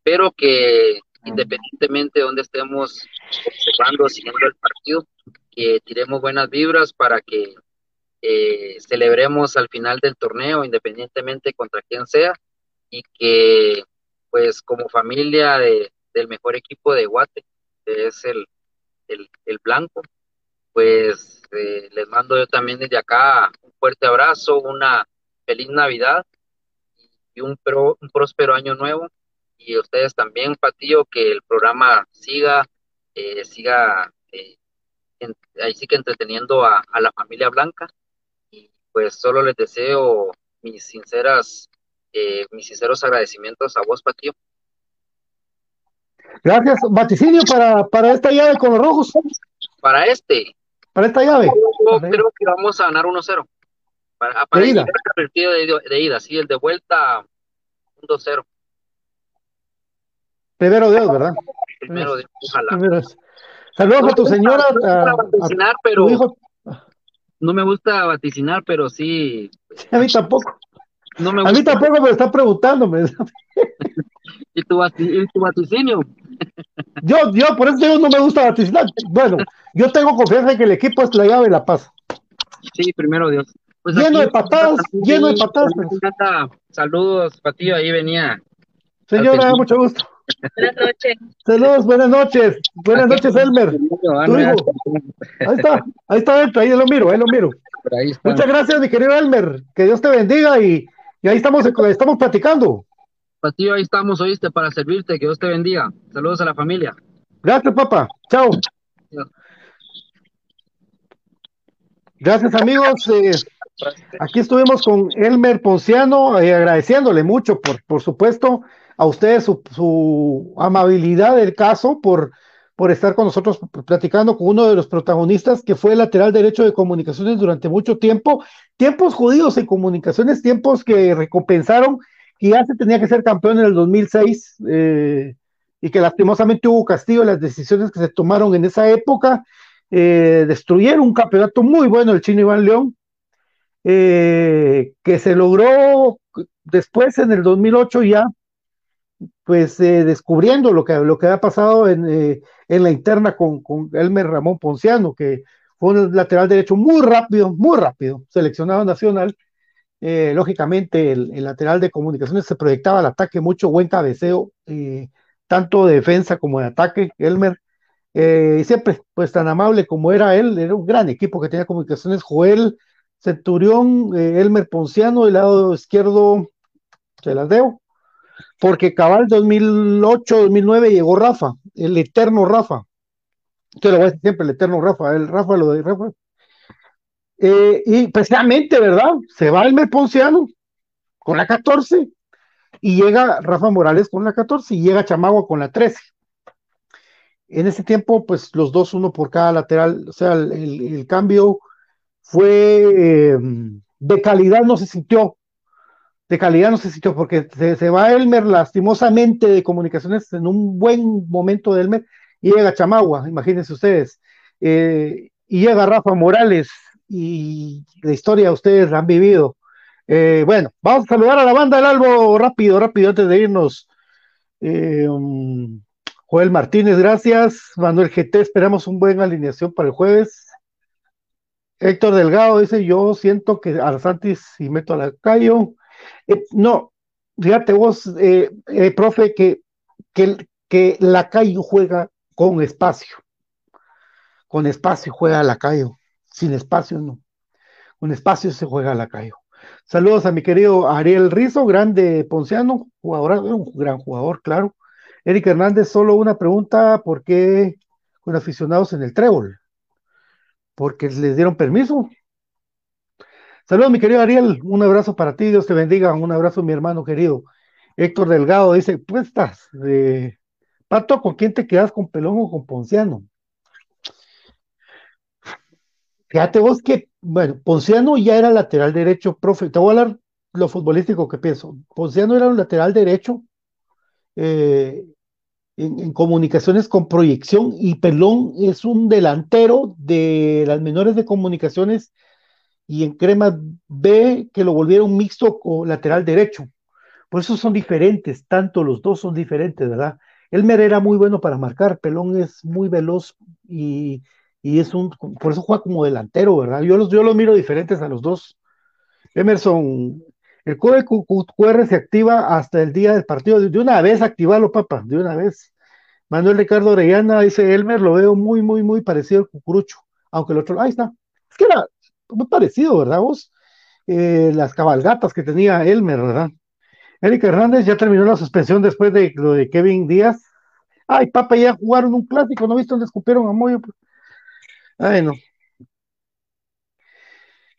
pero que independientemente de donde estemos observando, siguiendo el partido, que tiremos buenas vibras para que eh, celebremos al final del torneo, independientemente contra quién sea, y que pues como familia del mejor equipo de Guate, que es el, el, Blanco, pues eh, les mando yo también desde acá un fuerte abrazo, una feliz Navidad y un, un próspero año nuevo. Y ustedes también, Patillo, que el programa siga, eh, siga eh, ahí sí que entreteniendo a, a la familia Blanca. Y pues solo les deseo mis sinceras eh, mis sinceros agradecimientos a vos, Patillo. Gracias. Vaticinio para, para esta llave con los rojos. Para este. Para esta llave. Yo creo que vamos a ganar 1-0. Para, para el partido de, ida, sí, el de vuelta 2-0. Primero Dios, ¿verdad? Primero Dios, ojalá. Saludos a tu señora. A, vaticinar, pero no me gusta vaticinar, pero sí. A mí tampoco a mí tampoco me está preguntándome. ¿Y tu, vaticinio? Yo, yo, por eso no me gusta vaticinar. Bueno, yo tengo confianza en que el equipo es la llave y la paz. Sí, primero Dios. Pues lleno de patadas, lleno de patadas. Saludos, Patillo, ahí venía. Señora, mucho gusto. Buenas noches. Saludos, buenas noches. Buenas noches, Elmer. Ahí está, ahí está ahí lo miro, ahí lo miro. Muchas gracias, mi querido Elmer. Que Dios te bendiga y y ahí estamos, estamos platicando. Patillo, ahí estamos, oíste, para servirte. Que Dios te bendiga. Saludos a la familia. Gracias, papá. Chao. Gracias, amigos. Eh, aquí estuvimos con Elmer Ponciano, eh, agradeciéndole mucho, por, por supuesto, a ustedes su, amabilidad del caso, por por estar con nosotros platicando con uno de los protagonistas que fue lateral derecho de comunicaciones durante mucho tiempo, tiempos judíos en comunicaciones, tiempos que recompensaron que ya se tenía que ser campeón en el 2006 eh, y que lastimosamente hubo castigo las decisiones que se tomaron en esa época, eh, destruyeron un campeonato muy bueno el chino Iván León, eh, que se logró después en el 2008 ya pues eh, descubriendo lo que, lo que ha pasado en, eh, en la interna con, con, Elmer Ramón Ponciano, que fue un lateral derecho muy rápido, muy rápido, seleccionado nacional. Eh, lógicamente, el, el, lateral de comunicaciones se proyectaba al ataque, mucho buen cabeceo, tanto de defensa como de ataque. Elmer, y siempre, pues tan amable como era él, era un gran equipo que tenía comunicaciones. Joel Centurión, Elmer Ponciano, del lado izquierdo, se las debo porque cabal 2008, 2009 llegó Rafa, el eterno Rafa. Te lo voy a decir siempre, el eterno Rafa, el Rafa lo de Rafa. Eh, y precisamente, ¿verdad? Se va el Ponciano con la 14 y llega Rafa Morales con la 14 y llega Chamagua con la 13. En ese tiempo, pues los dos, uno por cada lateral, o sea, el, cambio fue eh, de calidad no se sintió. De calidad no se sintió porque se, va Elmer lastimosamente de comunicaciones en un buen momento de Elmer y llega Chamagua, imagínense ustedes. Eh, y llega Rafa Morales y la historia ustedes la han vivido. Eh, bueno, vamos a saludar a la banda del Albo rápido, rápido, antes de irnos. Eh, um, Joel Martínez, gracias. Manuel GT, esperamos un buen alineación para el jueves. Héctor Delgado dice, yo siento que a Santis y meto a la Cayo. Eh, no, fíjate vos, eh, eh, profe, que, que, que la Cayo juega con espacio. Con espacio juega la Cayo. Sin espacio no. Con espacio se juega la Cayo. Saludos a mi querido Ariel Rizo, grande ponciano, jugador, un gran jugador, claro. Eric Hernández, solo una pregunta, ¿por qué con aficionados en el trébol? Porque les dieron permiso. Saludos, mi querido Ariel, un abrazo para ti, Dios te bendiga, un abrazo, mi hermano querido. Héctor Delgado dice, pues estás, Pato, ¿con quién te quedas, con Pelón o con Ponciano? Fíjate vos que, bueno, Ponciano ya era lateral derecho, profe, te voy a hablar lo futbolístico que pienso. Ponciano era un lateral derecho, eh, en, comunicaciones con proyección y Pelón es un delantero de las menores de comunicaciones y en Crema B que lo volvieron mixto o lateral derecho. Por eso son diferentes, tanto los dos son diferentes, ¿verdad? Elmer era muy bueno para marcar, Pelón es muy veloz y, es un, por eso juega como delantero, ¿verdad? Yo los, yo los miro diferentes a los dos. Emerson el código QR se activa hasta el día del partido. De una vez activarlo, papá, de una vez. Manuel Ricardo Orellana dice, Elmer, lo veo muy, muy, muy parecido al cucurucho. Aunque el otro, ahí está. Es que era muy parecido, ¿verdad vos? Eh, las cabalgatas que tenía Elmer, ¿verdad? Eric Hernández ya terminó la suspensión después de lo de Kevin Díaz. Ay, papá, ya jugaron un clásico, ¿no viste dónde escupieron a Moyo? Ay, no.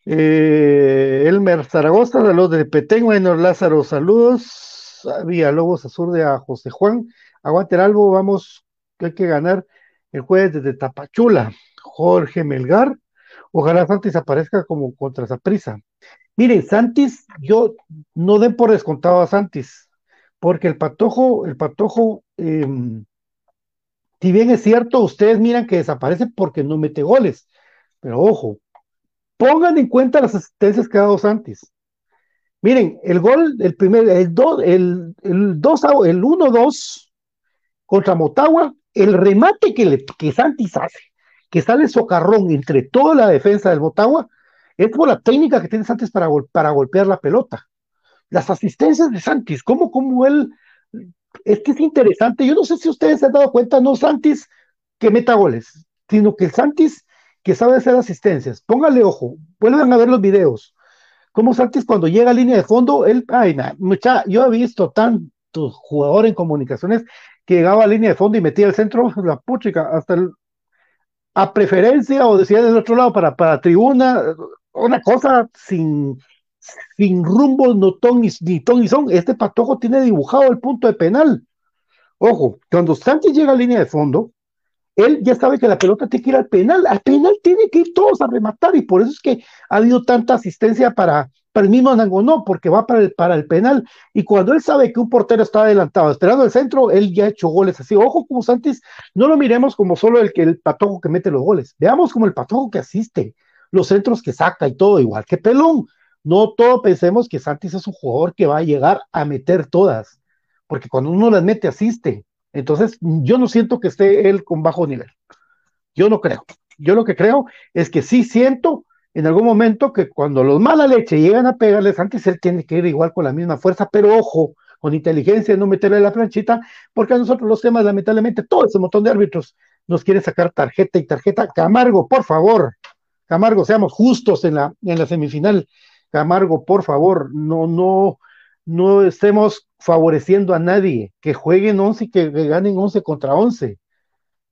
Eh, Elmer Zaragoza, saludos de Petén, bueno, Lázaro, saludos. Villalobos Azur a José Juan. Aguante albo, vamos, que hay que ganar el jueves desde Tapachula. Jorge Melgar, ojalá Santis aparezca como contra esa prisa. Miren, Santis, yo no den por descontado a Santis, porque el patojo, el patojo, em, si bien es cierto, ustedes miran que desaparece porque no mete goles, pero ojo, Pongan en cuenta las asistencias que ha dado Santis. Miren, el gol, el primer, el 2, el, el, el 1-2 contra Motagua, el remate que, que Santis hace, que sale socarrón entre toda la defensa del Motagua, es por la técnica que tiene Santis para, para golpear la pelota. Las asistencias de Santis, cómo, cómo él, es que es interesante, yo no sé si ustedes se han dado cuenta, no Santis que meta goles, sino que el Santis que sabe hacer asistencias. Póngale ojo, vuelvan a ver los videos. Como Santis cuando llega a línea de fondo, él, ay, mucha, yo he visto tanto jugador en comunicaciones que llegaba a línea de fondo y metía el centro, la puchica, hasta el, a preferencia o decía del otro lado para, para tribuna, una cosa sin, sin rumbo, no ton ni, ni ton ni son. Este patojo tiene dibujado el punto de penal. Ojo, cuando Santis llega a línea de fondo, él ya sabe que la pelota tiene que ir al penal, al penal tiene que ir todos a rematar y por eso es que ha habido tanta asistencia para, para el mismo no, porque va para el, para el penal. Y cuando él sabe que un portero está adelantado esperando el centro, él ya ha hecho goles así, ojo como Santis, no lo miremos como solo el que el patojo que mete los goles, veamos como el patojo que asiste, los centros que saca y todo, igual que Pelón, no todo pensemos que Santis es un jugador que va a llegar a meter todas, porque cuando uno las mete asiste, entonces, yo no siento que esté él con bajo nivel. Yo no creo. Yo lo que creo es que sí siento en algún momento que cuando los mala leche llegan a pegarles, antes él tiene que ir igual con la misma fuerza, pero ojo, con inteligencia, no meterle la planchita, porque a nosotros los temas, lamentablemente, todo ese montón de árbitros nos quiere sacar tarjeta y tarjeta. Camargo, por favor, Camargo, seamos justos en la, en la semifinal. Camargo, por favor, no, no, no estemos favoreciendo a nadie, que jueguen 11 y que, ganen 11 contra 11.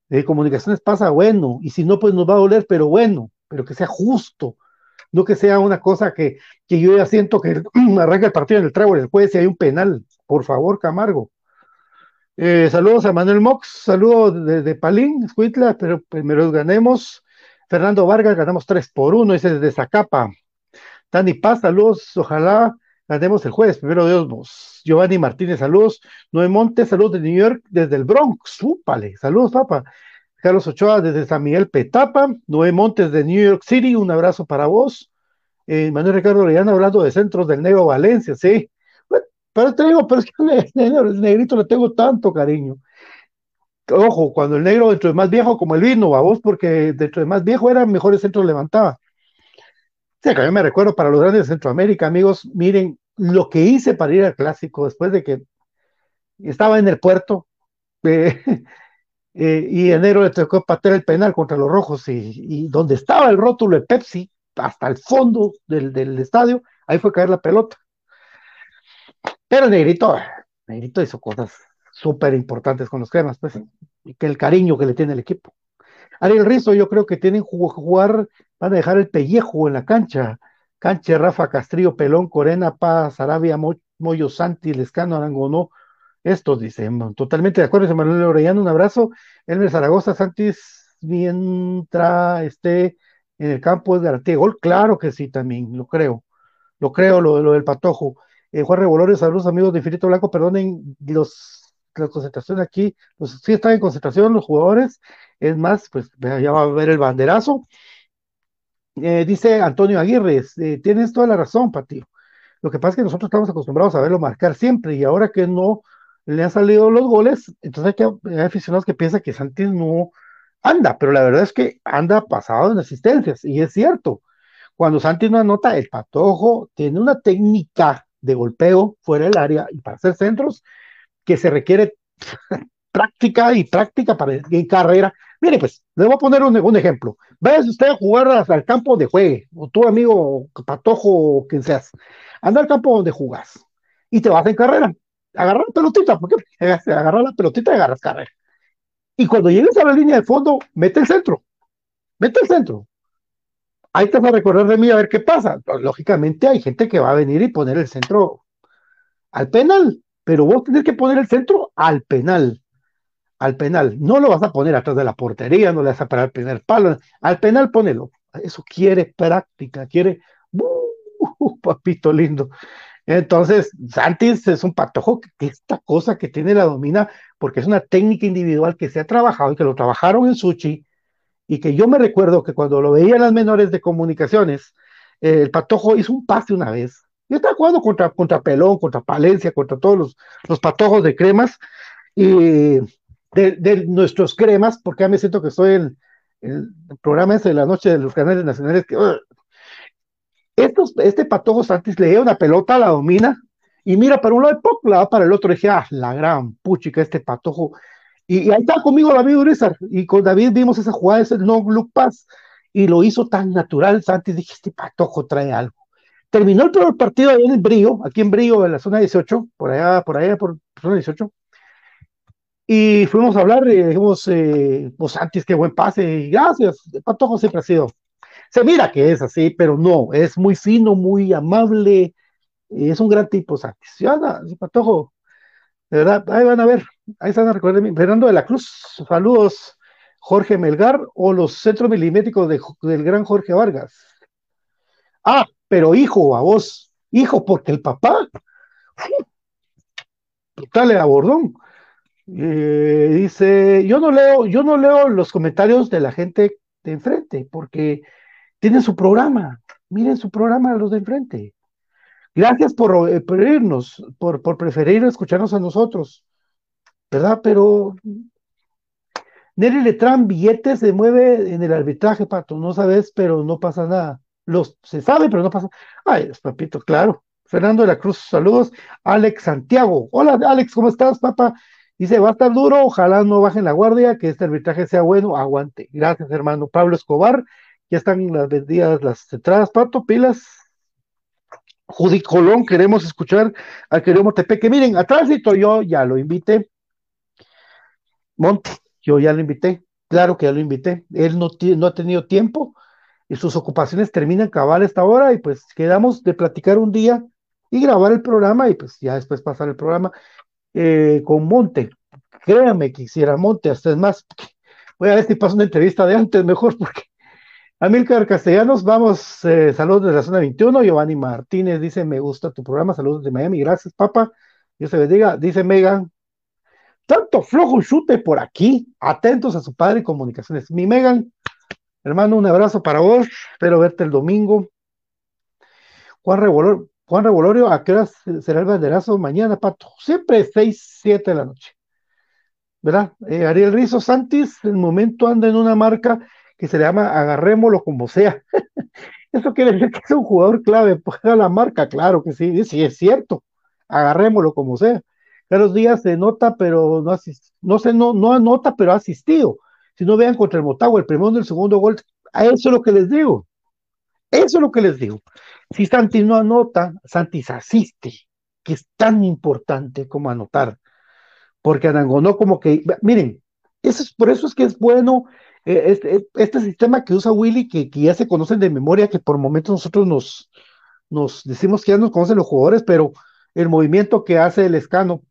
De comunicaciones pasa bueno, y si no, pues nos va a doler, pero bueno, pero que sea justo, no que sea una cosa que, que yo ya siento que arranca el partido en el trébol, el jueves si hay un penal, por favor, Camargo. Eh, saludos a Manuel Mox, saludos desde Palín, Escuitla, pero primero ganemos. Fernando Vargas, ganamos 3 por 1, ese es de Zacapa. Dani Paz, saludos, ojalá ganemos el jueves, primero Dios vos. Giovanni Martínez, saludos. Noé saludos de New York, desde el Bronx, súpale, saludos, papá. Carlos Ochoa desde San Miguel Petapa, Noé Montes de New York City, un abrazo para vos. Eh, Manuel Ricardo Orellana hablando de centros del Negro Valencia, sí. pero te digo, pero es que el negrito le tengo tanto cariño. Ojo, cuando el negro dentro de más viejo como el vino, a vos, porque dentro de más viejo era mejores centros levantaba. Sí, que a mí me recuerdo para los grandes de Centroamérica, amigos, miren lo que hice para ir al clásico después de que estaba en el puerto eh, eh, y enero le tocó patear el penal contra los rojos y, donde estaba el rótulo de Pepsi, hasta el fondo del, estadio, ahí fue caer la pelota. Pero Negrito, Negrito hizo cosas súper importantes con los cremas, pues, y que el cariño que le tiene el equipo. Ariel Rizo, yo creo que tienen que jugar, van a dejar el pellejo en la cancha. Canche, Rafa Castrillo, Pelón, Corena, Paz, Arabia, Moyo Santi, Lescano, Arangonó. Estos dicen, totalmente de acuerdo, Manuel Orellano, un abrazo. Elmer Zaragoza, Santis, mientras esté en el campo es garantía gol. Claro que sí, también, lo creo. Lo creo, lo, lo del patojo. Eh, Juan Revolores, saludos amigos de Infinito Blanco, perdonen los, la concentración aquí. Los, sí están en concentración los jugadores. Es más, pues ya va a ver el banderazo. Eh, dice Antonio Aguirre, eh, tienes toda la razón, Patio. Lo que pasa es que nosotros estamos acostumbrados a verlo marcar siempre y ahora que no le han salido los goles, entonces hay, aficionados que piensan que Santis no anda, pero la verdad es que anda pasado en asistencias y es cierto. Cuando Santis no anota, el patojo tiene una técnica de golpeo fuera del área y para hacer centros que se requiere práctica y práctica para en carrera. Mire, pues, le voy a poner un, un ejemplo. Vaya usted a jugar al campo de juegue, o tu amigo Patojo, o quien seas, anda al campo donde jugas y te vas en carrera. Agarrar la pelotita, porque agarrar la pelotita y agarras carrera. Y cuando llegues a la línea de fondo, mete el centro. Mete el centro. Ahí te vas a recordar de mí a ver qué pasa. Lógicamente hay gente que va a venir y poner el centro al penal, pero vos tenés que poner el centro al penal al penal. No lo vas a poner atrás de la portería, no le vas a parar el primer palo. Al penal ponelo. Eso quiere práctica, quiere. Uh, papito lindo. Entonces, Santis es un patojo que esta cosa que tiene la domina, porque es una técnica individual que se ha trabajado y que lo trabajaron en Suchi, y que yo me recuerdo que cuando lo veía en las menores de comunicaciones, el patojo hizo un pase una vez. Yo estaba jugando contra, contra Pelón, contra Palencia, contra todos los, los patojos de cremas, y de, nuestros cremas, porque ya me siento que estoy en el programa ese de la noche de los canales nacionales. Que, este Patojo Santis le una pelota, la domina, y mira para un lado y la va para el otro. Dije, ah, la gran puchica, este Patojo. Y, ahí está conmigo David Urizar, y con David vimos esa jugada, ese no look pass, y lo hizo tan natural. Santis dije, este Patojo trae algo. Terminó el primer partido ahí en el Brío, aquí en Brío, en la zona 18, por allá, por allá, por zona 18 y fuimos a hablar y dijimos, eh, pues antes qué buen pase, y gracias, Patojo siempre ha sido. Se mira que es así, pero no, es muy fino, muy amable, es un gran tipo, Santis. Patojo, de verdad, ahí van a ver, ahí están a recordar, Fernando de la Cruz, saludos, Jorge Melgar o los centros milimétricos del gran Jorge Vargas. Ah, pero hijo, a vos, hijo, porque el papá, dale a Bordón, eh, dice, yo no leo, yo no leo los comentarios de la gente de enfrente, porque tienen su programa. Miren su programa los de enfrente. Gracias por, eh, irnos, por, por preferir escucharnos a nosotros, ¿verdad? Pero Nelly Letrán, billetes se mueve en el arbitraje, Pato, no sabes, pero no pasa nada. Los, se sabe, pero no pasa. Ay, papito, claro. Fernando de la Cruz, saludos. Alex Santiago. Hola, Alex, ¿cómo estás, papá? Dice, va a estar duro, ojalá no bajen la guardia, que este arbitraje sea bueno, aguante. Gracias, hermano. Pablo Escobar, ya están las vendidas las entradas, Pato, pilas. Judy Colón, queremos escuchar al querido Que Miren, a tránsito yo ya lo invité. Monte, yo ya lo invité. Claro que ya lo invité. Él no, no ha tenido tiempo y sus ocupaciones terminan cabal esta hora y pues quedamos de platicar un día y grabar el programa y pues ya después pasar el programa. Eh, con Monte. Créame que hiciera Monte, hasta es más, voy a ver si paso una entrevista de antes mejor, porque Amílcar Castellanos, vamos, eh, saludos de la zona 21. Giovanni Martínez dice, me gusta tu programa, saludos de Miami, gracias, papá. Dios se bendiga. Dice Megan, tanto flojo chute por aquí, atentos a su padre y comunicaciones. Mi Megan, hermano, un abrazo para vos, espero verte el domingo. Juan Revolorio, Juan Revolorio, ¿a qué hora será el banderazo? Mañana, Pato. Siempre 6, 7 de la noche. ¿Verdad? Eh, Ariel Rizo Santis, en el momento anda en una marca que se le llama agarrémoslo como sea. Eso quiere decir que es un jugador clave para la marca, claro que sí, sí es cierto, agarrémoslo como sea. Carlos Díaz se nota, pero no asist, no se no, no anota, pero ha asistido. Si no vean contra el Motagua, el primero y el segundo gol, a eso es lo que les digo. Eso es lo que les digo. Si Santi no anota, Santi asiste, que es tan importante como anotar. Porque Anangonó como que, miren, eso es, por eso es que es bueno este, este, sistema que usa Willy, que, ya se conocen de memoria, que por momentos nosotros nos, decimos que ya nos conocen los jugadores, pero el movimiento que hace el escano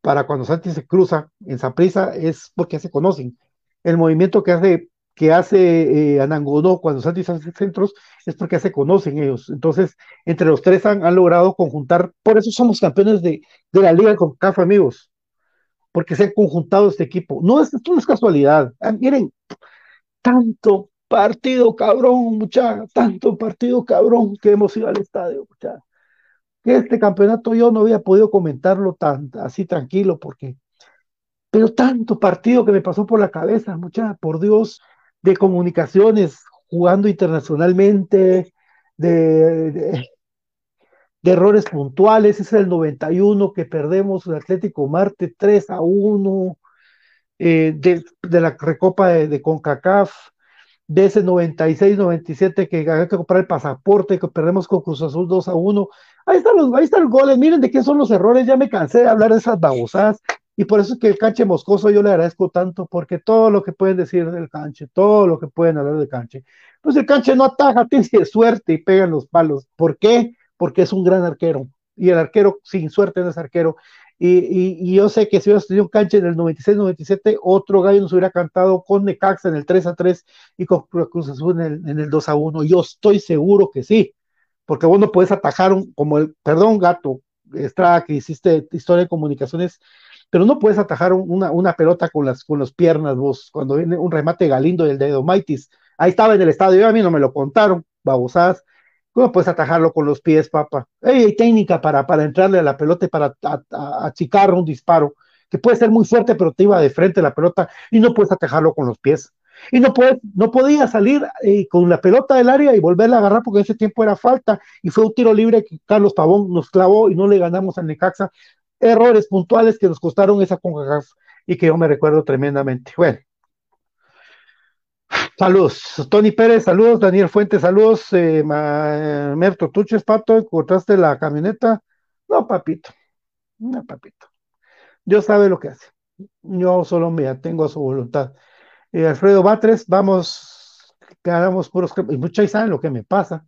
para cuando Santi se cruza en Saprisa es porque ya se conocen. El movimiento que hace que hace eh, Anangonó cuando Santi hace centros es porque ya se conocen ellos. Entonces, entre los tres han, han logrado conjuntar, por eso somos campeones de, de la liga con CAF, amigos, porque se han conjuntado este equipo. No, es casualidad. Ah, miren, tanto partido cabrón, muchacha, tanto partido cabrón que hemos ido al estadio, muchacha. Que este campeonato yo no había podido comentarlo tan así tranquilo porque pero tanto partido que me pasó por la cabeza, muchacha, por Dios, de comunicaciones, jugando internacionalmente, de, errores puntuales, es el 91 que perdemos el Atlético Marte 3 a 1, eh, de, la recopa de, de, CONCACAF, de ese 96-97 que hay que comprar el pasaporte, que perdemos con Cruz Azul 2 a 1. Ahí están los, ahí están los goles, miren de qué son los errores, ya me cansé de hablar de esas babosadas. Y por eso es que el canche moscoso yo le agradezco tanto, porque todo lo que pueden decir del canche, todo lo que pueden hablar del canche, pues el canche no ataja, tiene suerte y pegan los palos. ¿Por qué? Porque es un gran arquero. Y el arquero sin suerte no es arquero. Y, y, y, yo sé que si hubiera tenido un canche en el 96-97, otro gallo nos hubiera cantado con Necaxa en el 3 a 3 y con Cruz Azul en el, en el 2 a 1. Yo estoy seguro que sí, porque vos no puedes atajar un, como el, perdón, gato, Estrada, que hiciste historia de comunicaciones, pero no puedes atajar una, una pelota con las, con las piernas vos, cuando viene un remate galindo del dedo Maitis. Ahí estaba en el estadio, a mí no me lo contaron, babosadas. ¿Cómo puedes atajarlo con los pies, papá? Hay técnica para, para entrarle a la pelota y para achicar un disparo, que puede ser muy fuerte, pero te iba de frente la pelota y no puedes atajarlo con los pies. Y no, puede, no podía salir eh, con la pelota del área y volverla a agarrar porque en ese tiempo era falta y fue un tiro libre que Carlos Pavón nos clavó y no le ganamos al Necaxa. Errores puntuales que nos costaron esa CONCACAF y que yo me recuerdo tremendamente. Bueno, Saludos, Tony Pérez, saludos, Daniel Fuentes, saludos, eh, Merto Tuches, Pato, ¿encontraste la camioneta? No, papito, no, papito. Dios sabe lo que hace. Yo solo me atengo a su voluntad. Eh, Alfredo Batres, vamos, ganamos puros, y muchos saben lo que me pasa.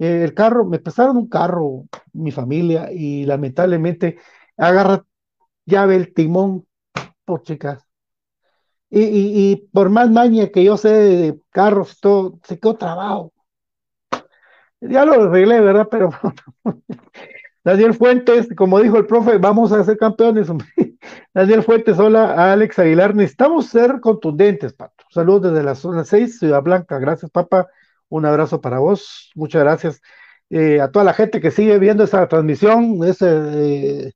Eh, el carro, me prestaron un carro, mi familia, y lamentablemente agarra llave el timón, por chicas, y, y, y, por más maña que yo sé de carros, todo, se quedó trabado. Ya lo arreglé, ¿verdad? Pero Daniel Fuentes, como dijo el profe, vamos a ser campeones. Daniel Fuentes, hola, Alex Aguilar, necesitamos ser contundentes, Pato. Saludos desde la zona 6, Ciudad Blanca. Gracias, papá. Un abrazo para vos. Muchas gracias. Eh, a toda la gente que sigue viendo esta transmisión, ese, eh,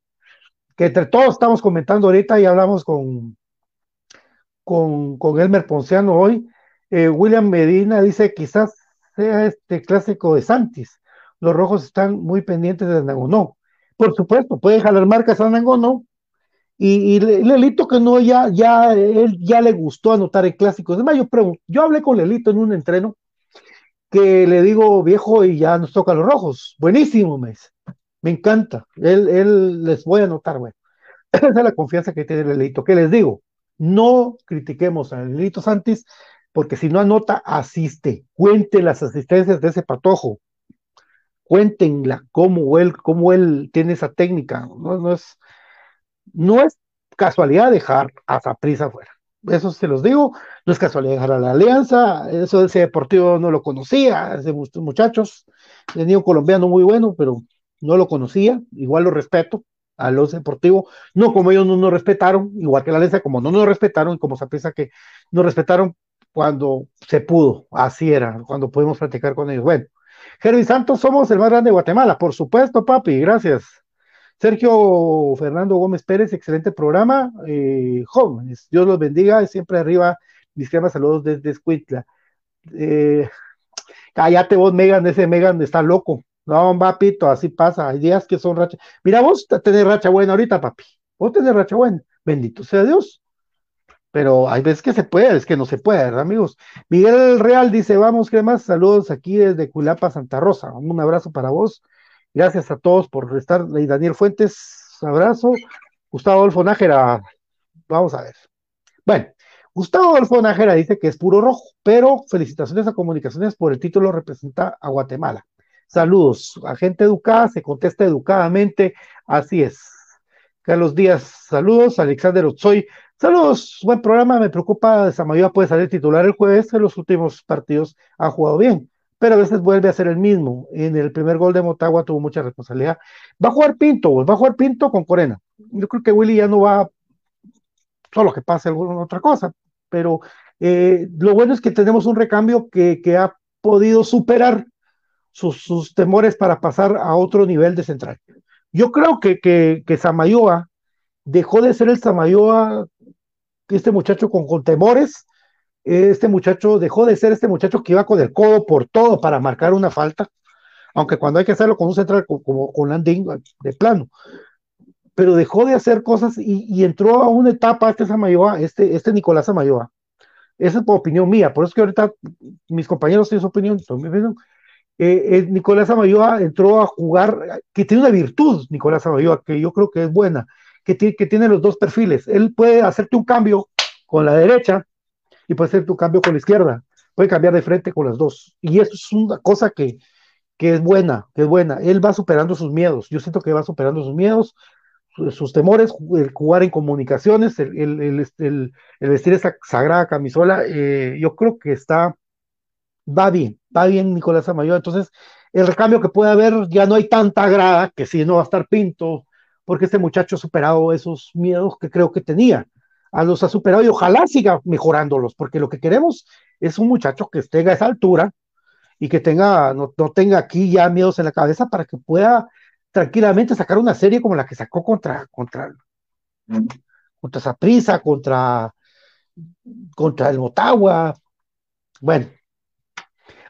que entre todos estamos comentando ahorita y hablamos con, con, con Elmer Ponciano hoy. Eh, William Medina dice, quizás sea este clásico de Santis. Los rojos están muy pendientes de Nangonó. Por supuesto, puede jalar marcas a Nangonó. Y, y Lelito que no, ya, ya, él ya le gustó anotar en clásicos. Además, yo yo hablé con Lelito en un entreno que le digo, viejo, y ya nos toca los rojos. Buenísimo, me Me encanta. Él, él les voy a anotar, bueno. Esa es la confianza que tiene Lelito. ¿Qué les digo? No critiquemos a Lelito Santis, porque si no anota, asiste. Cuente las asistencias de ese patojo. Cuéntenla cómo él, cómo él tiene esa técnica. No, no, es, no es casualidad dejar a Zaprisa afuera. eso se los digo, no es casualidad dejar a la alianza, eso ese deportivo no lo conocía, ese muchachos, tenía un colombiano muy bueno, pero no lo conocía, igual lo respeto a los deportivos, no como ellos no nos respetaron, igual que la alianza, como no nos respetaron y como se piensa que nos respetaron cuando se pudo, así era, cuando pudimos platicar con ellos. Bueno, Jerry Santos, somos el más grande de Guatemala, por supuesto, papi, gracias. Sergio Fernando Gómez Pérez, excelente programa. Eh, jóvenes, Dios los bendiga, siempre arriba, mis cremas saludos desde Escuintla. Eh, cállate vos, Megan, ese Megan está loco. No, papito, así pasa. Hay días que son racha. Mira, vos tenés racha buena ahorita, papi. Vos tenés racha buena. Bendito sea Dios. Pero hay veces que se puede, es que no se puede, ¿verdad, amigos? Miguel Real dice, vamos, cremas, saludos aquí desde Culapa, Santa Rosa. Un abrazo para vos. Gracias a todos por estar. Y Daniel Fuentes, abrazo. Gustavo Adolfo Nájera, vamos a ver. Bueno, Gustavo Adolfo Nájera dice que es puro rojo, pero felicitaciones a Comunicaciones por el título representa a Guatemala. Saludos, a gente educada, se contesta educadamente, así es. Carlos Díaz, saludos. Alexander Otsoy, saludos, buen programa. Me preocupa, Samayoa puede salir titular el jueves, en los últimos partidos ha jugado bien pero a veces vuelve a ser el mismo. En el primer gol de Motagua tuvo mucha responsabilidad. Va a jugar Pinto, va a jugar Pinto con Corena. Yo creo que Willy ya no va, solo que pase alguna otra cosa, pero eh, lo bueno es que tenemos un recambio que, ha podido superar sus, temores para pasar a otro nivel de central. Yo creo que, que, que Samayoa dejó de ser el Samayoa, este muchacho con, con temores, este muchacho dejó de ser este muchacho que iba con el codo por todo para marcar una falta, aunque cuando hay que hacerlo con un central como con Landing de plano, pero dejó de hacer cosas y, entró a una etapa este Samayoa, este, este Nicolás Samayoa. Esa es por opinión mía, por eso que ahorita mis compañeros tienen su opinión, eh, Nicolás Samayoa entró a jugar, que tiene una virtud, Nicolás Samayoa, que yo creo que es buena, que, que tiene los dos perfiles. Él puede hacerte un cambio con la derecha y puede hacer tu cambio con la izquierda, puede cambiar de frente con las dos. Y eso es una cosa que, que es buena, que es buena. Él va superando sus miedos, yo siento que va superando sus miedos, sus, temores, el jugar en comunicaciones, el, el, el, el vestir esa sagrada camisola, eh, yo creo que está, va bien, va bien Nicolás Amayo. Entonces, el recambio que puede haber, ya no hay tanta grada, que si no va a estar pinto, porque este muchacho ha superado esos miedos que creo que tenía a los ha superado y ojalá siga mejorándolos, porque lo que queremos es un muchacho que esté a esa altura y que tenga, no, tenga aquí ya miedos en la cabeza para que pueda tranquilamente sacar una serie como la que sacó contra, contra, contra Saprisa, contra, contra el Motagua. Bueno,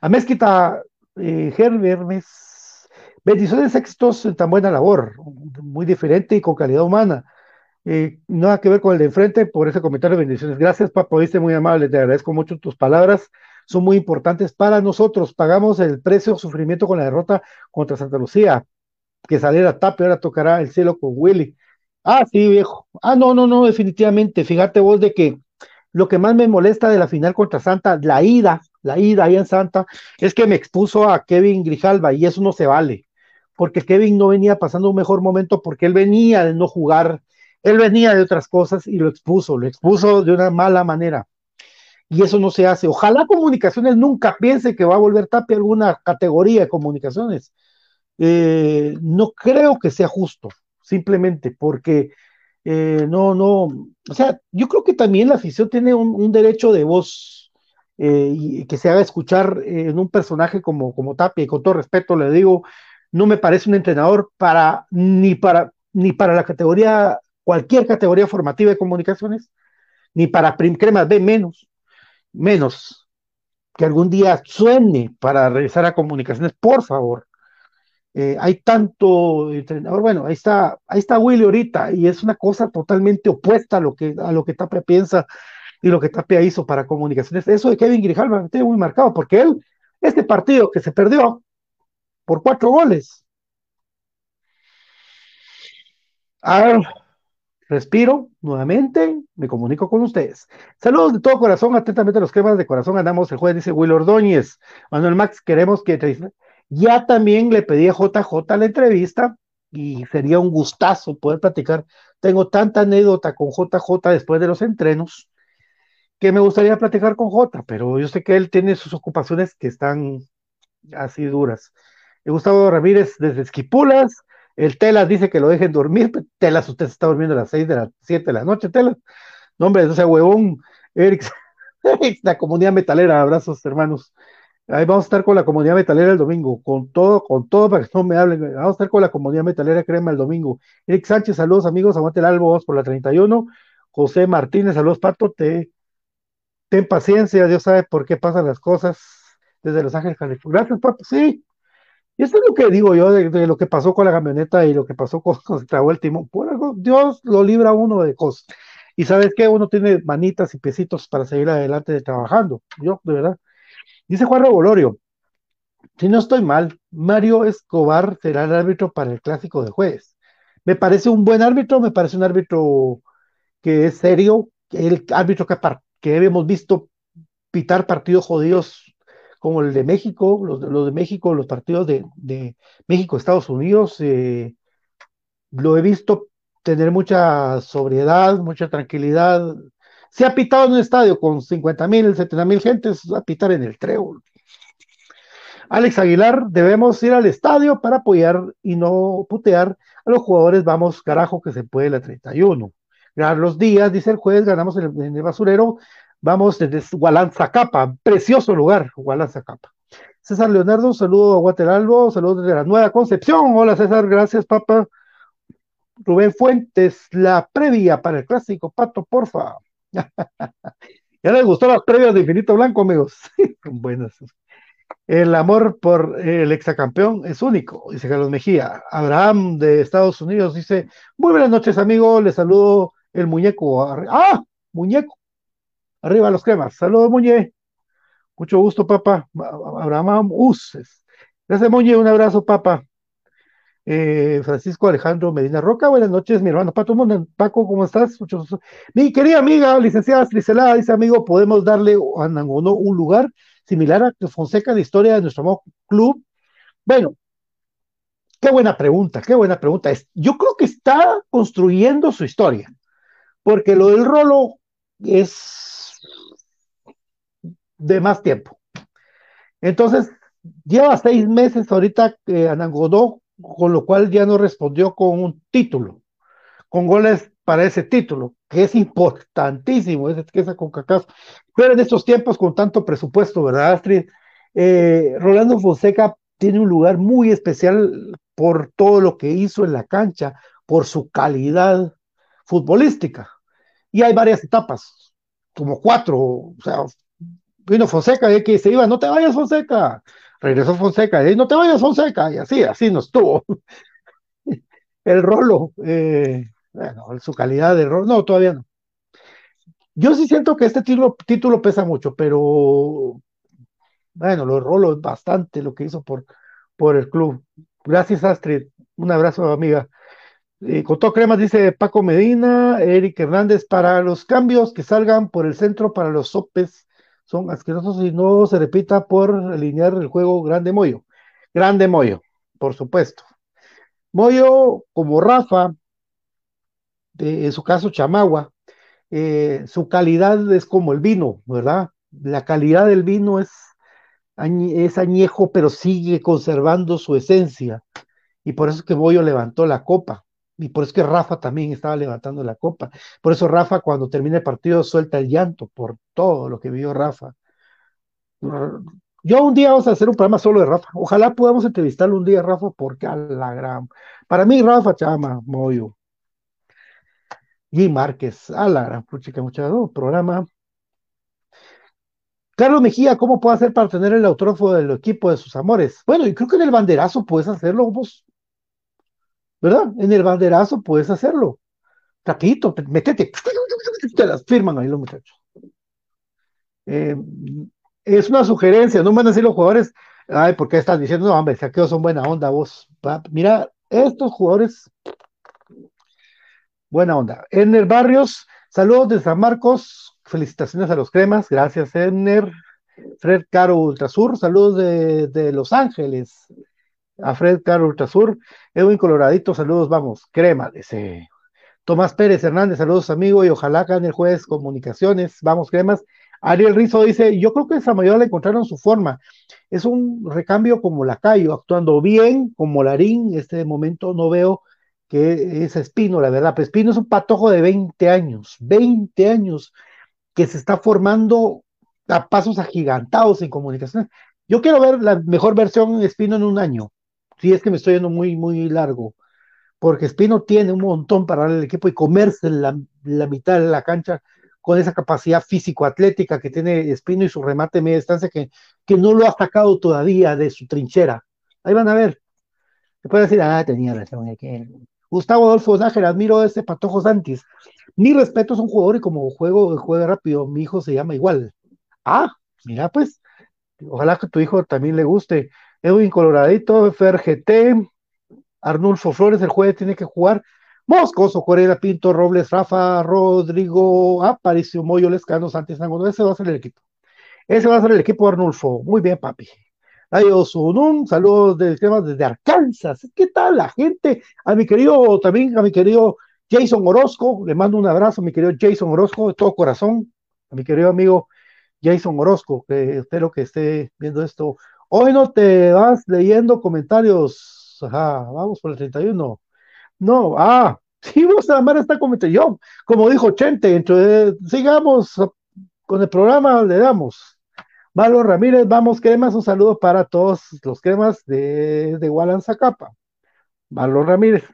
a Mezquita eh, Hermes, bendiciones éxitos en tan buena labor, muy diferente y con calidad humana eh, nada que ver con el de enfrente, por ese comentario, bendiciones. Gracias, Papo, viste muy amable, te agradezco mucho tus palabras, son muy importantes para nosotros. Pagamos el precio sufrimiento con la derrota contra Santa Lucía, que saliera Tape, ahora tocará el cielo con Willy. Ah, sí, viejo. Ah, no, no, no, definitivamente. Fíjate vos de que lo que más me molesta de la final contra Santa, la ida, la ida ahí en Santa, es que me expuso a Kevin Grijalva y eso no se vale, porque Kevin no venía pasando un mejor momento porque él venía de no jugar él venía de otras cosas y lo expuso, lo expuso de una mala manera. Y eso no se hace. Ojalá comunicaciones nunca piense que va a volver Tapia alguna categoría de comunicaciones. Eh, no creo que sea justo, simplemente porque eh, no, no, o sea, yo creo que también la afición tiene un, derecho de voz eh, y que se haga escuchar en un personaje como, como Tapia, y con todo respeto le digo, no me parece un entrenador para ni para ni para la categoría cualquier categoría formativa de comunicaciones, ni para Crema B menos, menos que algún día suene para regresar a comunicaciones, por favor. Eh, hay tanto entrenador, bueno, ahí está, ahí está Willy ahorita, y es una cosa totalmente opuesta a lo que, a lo que Tapia piensa y lo que Tapia hizo para comunicaciones. Eso de Kevin Grijalva me tiene muy marcado, porque él, este partido que se perdió por cuatro goles, ah, Respiro nuevamente, me comunico con ustedes. Saludos de todo corazón, atentamente a los cremas de corazón. Andamos el jueves, dice Will Ordóñez. Manuel Max, queremos que. Ya también le pedí a JJ la entrevista y sería un gustazo poder platicar. Tengo tanta anécdota con JJ después de los entrenos que me gustaría platicar con Jota, pero yo sé que él tiene sus ocupaciones que están así duras. Gustavo Ramírez desde Esquipulas, el Telas dice que lo dejen dormir, Telas, usted está durmiendo a las 6 de las 7 de la noche, Telas. No, hombre, huevón, Eric, la comunidad metalera, abrazos, hermanos. Ahí vamos a estar con la comunidad metalera el domingo, con todo, con todo para que no me hablen. Vamos a estar con la comunidad metalera crema el domingo. Eric Sánchez, saludos amigos, aguante el albo, vamos por la 31. José Martínez, saludos Pato, te, ten paciencia, Dios sabe por qué pasan las cosas desde Los Ángeles, California. Gracias, Pato, sí. Y esto es lo que digo yo de, lo que pasó con la camioneta y lo que pasó con, con el timón. Por algo, Dios lo libra a uno de cosas. Y sabes que uno tiene manitas y piecitos para seguir adelante de trabajando. Yo, de verdad. Dice Juan Revolorio, si no estoy mal, Mario Escobar será el árbitro para el clásico de jueves. Me parece un buen árbitro, me parece un árbitro que es serio, el árbitro que, hemos visto pitar partidos jodidos como el de México, los, de México, los partidos de, de México, Estados Unidos, eh, lo he visto tener mucha sobriedad, mucha tranquilidad. Se ha pitado en un estadio con 50 mil, 70 mil gentes, a pitar en el trébol. Alex Aguilar, debemos ir al estadio para apoyar y no putear a los jugadores. Vamos, carajo, que se puede la 31. Los días, dice el juez, ganamos en el, basurero. Vamos desde Gualanzacapa, precioso lugar, Gualanzacapa. César Leonardo, un saludo a Guateralbo, saludos desde la Nueva Concepción. Hola César, gracias, papá. Rubén Fuentes, la previa para el clásico, Pato, porfa. Ya les gustó las previas de Infinito Blanco, amigos. Buenas. El amor por el exacampeón es único, dice Carlos Mejía. Abraham de Estados Unidos dice: Muy buenas noches, amigo. Les saludo el muñeco. ¡Ah! Muñeco. Arriba los cremas. Saludos, Muñe. Mucho gusto, papá. Abraham Uses. Gracias, Muñe. Un abrazo, papá. Eh, Francisco Alejandro Medina Roca, buenas noches, mi hermano Pato Paco, ¿cómo estás? Mi querida amiga, licenciada Stricelada, dice amigo, podemos darle a Nangono un lugar similar a Fonseca de historia de nuestro club. Bueno, qué buena pregunta, qué buena pregunta. Yo creo que está construyendo su historia, porque lo del rolo es de más tiempo. Entonces, lleva seis meses ahorita que Anangodó con lo cual ya no respondió con un título, con goles para ese título, que es importantísimo, es que esa con CACAF. Pero en estos tiempos con tanto presupuesto, ¿verdad, Astrid? Eh, Rolando Fonseca tiene un lugar muy especial por todo lo que hizo en la cancha, por su calidad futbolística. Y hay varias etapas, como cuatro, o sea, vino Fonseca, de que se iba, no te vayas Fonseca, regresó Fonseca, y no te vayas Fonseca, y así, así nos tuvo. El rolo, eh, bueno, su calidad de rolo, no, todavía no. Yo sí siento que este título, título pesa mucho, pero bueno, lo rolo bastante lo que hizo por, por el club. Gracias, Astrid. Un abrazo, amiga. Eh, todo cremas, dice Paco Medina, Eric Hernández, para los cambios que salgan por el centro para los sopes son asquerosos y no se repita por alinear el juego Grande Moyo. Grande Moyo, por supuesto. Moyo, como Rafa, en su caso Chamagua, eh, su calidad es como el vino, ¿verdad? La calidad del vino es, es añejo, pero sigue conservando su esencia. Y por eso es que Moyo levantó la copa. Y por eso es que Rafa también estaba levantando la copa. Por eso Rafa cuando termina el partido suelta el llanto por todo lo que vio Rafa. Yo un día vamos a hacer un programa solo de Rafa. Ojalá podamos entrevistarlo un día, Rafa, porque a la gran. Para mí, Rafa Chama, Moyo. Y Márquez, a la gran puchica, muchacho, programa. Carlos Mejía, ¿cómo puedo hacer para tener el autógrafo del equipo de sus amores? Bueno, yo creo que en el banderazo puedes hacerlo, vos. ¿Verdad? En el banderazo puedes hacerlo. Rapidito, metete, te las firman ahí los muchachos. Eh, es una sugerencia, no van a decir los jugadores, ay, ¿por qué estás diciendo? No, hombre, saqueos son buena onda, vos. Mira, estos jugadores, buena onda. Enner Barrios, saludos de San Marcos, felicitaciones a los cremas, gracias, Enner. Fred Caro Ultrasur, saludos de, de Los Ángeles, a Fred Caro Ultrasur, Edwin Coloradito, saludos, vamos, crema, dice. Tomás Pérez Hernández, saludos amigo, y ojalá en el jueves comunicaciones, vamos cremas. Ariel Rizo dice, yo creo que esa mayoría le encontraron su forma. Es un recambio como Lacayo, actuando bien como Larín. Este momento no veo que es Espino, la verdad. Pero Espino es un patojo de 20 años, 20 años, que se está formando a pasos agigantados en comunicaciones. Yo quiero ver la mejor versión Espino en un año, si es que me estoy yendo muy, muy largo, porque Espino tiene un montón para al equipo y comerse la, la mitad de la cancha con esa capacidad físico-atlética que tiene Espino y su remate media distancia que, que no lo ha sacado todavía de su trinchera. Ahí van a ver. Se puede decir, ah, tenía razón. Gustavo Adolfo Nájera, admiro a ese Patojo Santis. Mi respeto es un jugador y como juego, juega rápido, mi hijo se llama igual. Ah, mira pues, ojalá que tu hijo también le guste. Edwin Coloradito, FRGT, Arnulfo Flores, el jueves tiene que jugar. Moscoso, Correa, Pinto, Robles, Rafa, Rodrigo, Aparicio, Moyo, Lescano, Santos Sango. Ese va a ser el equipo. Ese va a ser el equipo Arnulfo. Muy bien, papi. Adiós, un saludos desde Arkansas. ¿Qué tal la gente? A mi querido, también a mi querido Jason Orozco, le mando un abrazo mi querido Jason Orozco de todo corazón, a mi querido amigo Jason Orozco, que espero que esté viendo esto. Hoy no te vas leyendo comentarios. Ajá, vamos por el 31. No, ah, sí, vos a amar esta comentando. Yo, como dijo Chente, entre, sigamos con el programa, le damos. Malo Ramírez, vamos, cremas, un saludo para todos los cremas de, de Gualanzacapa. Malo Ramírez,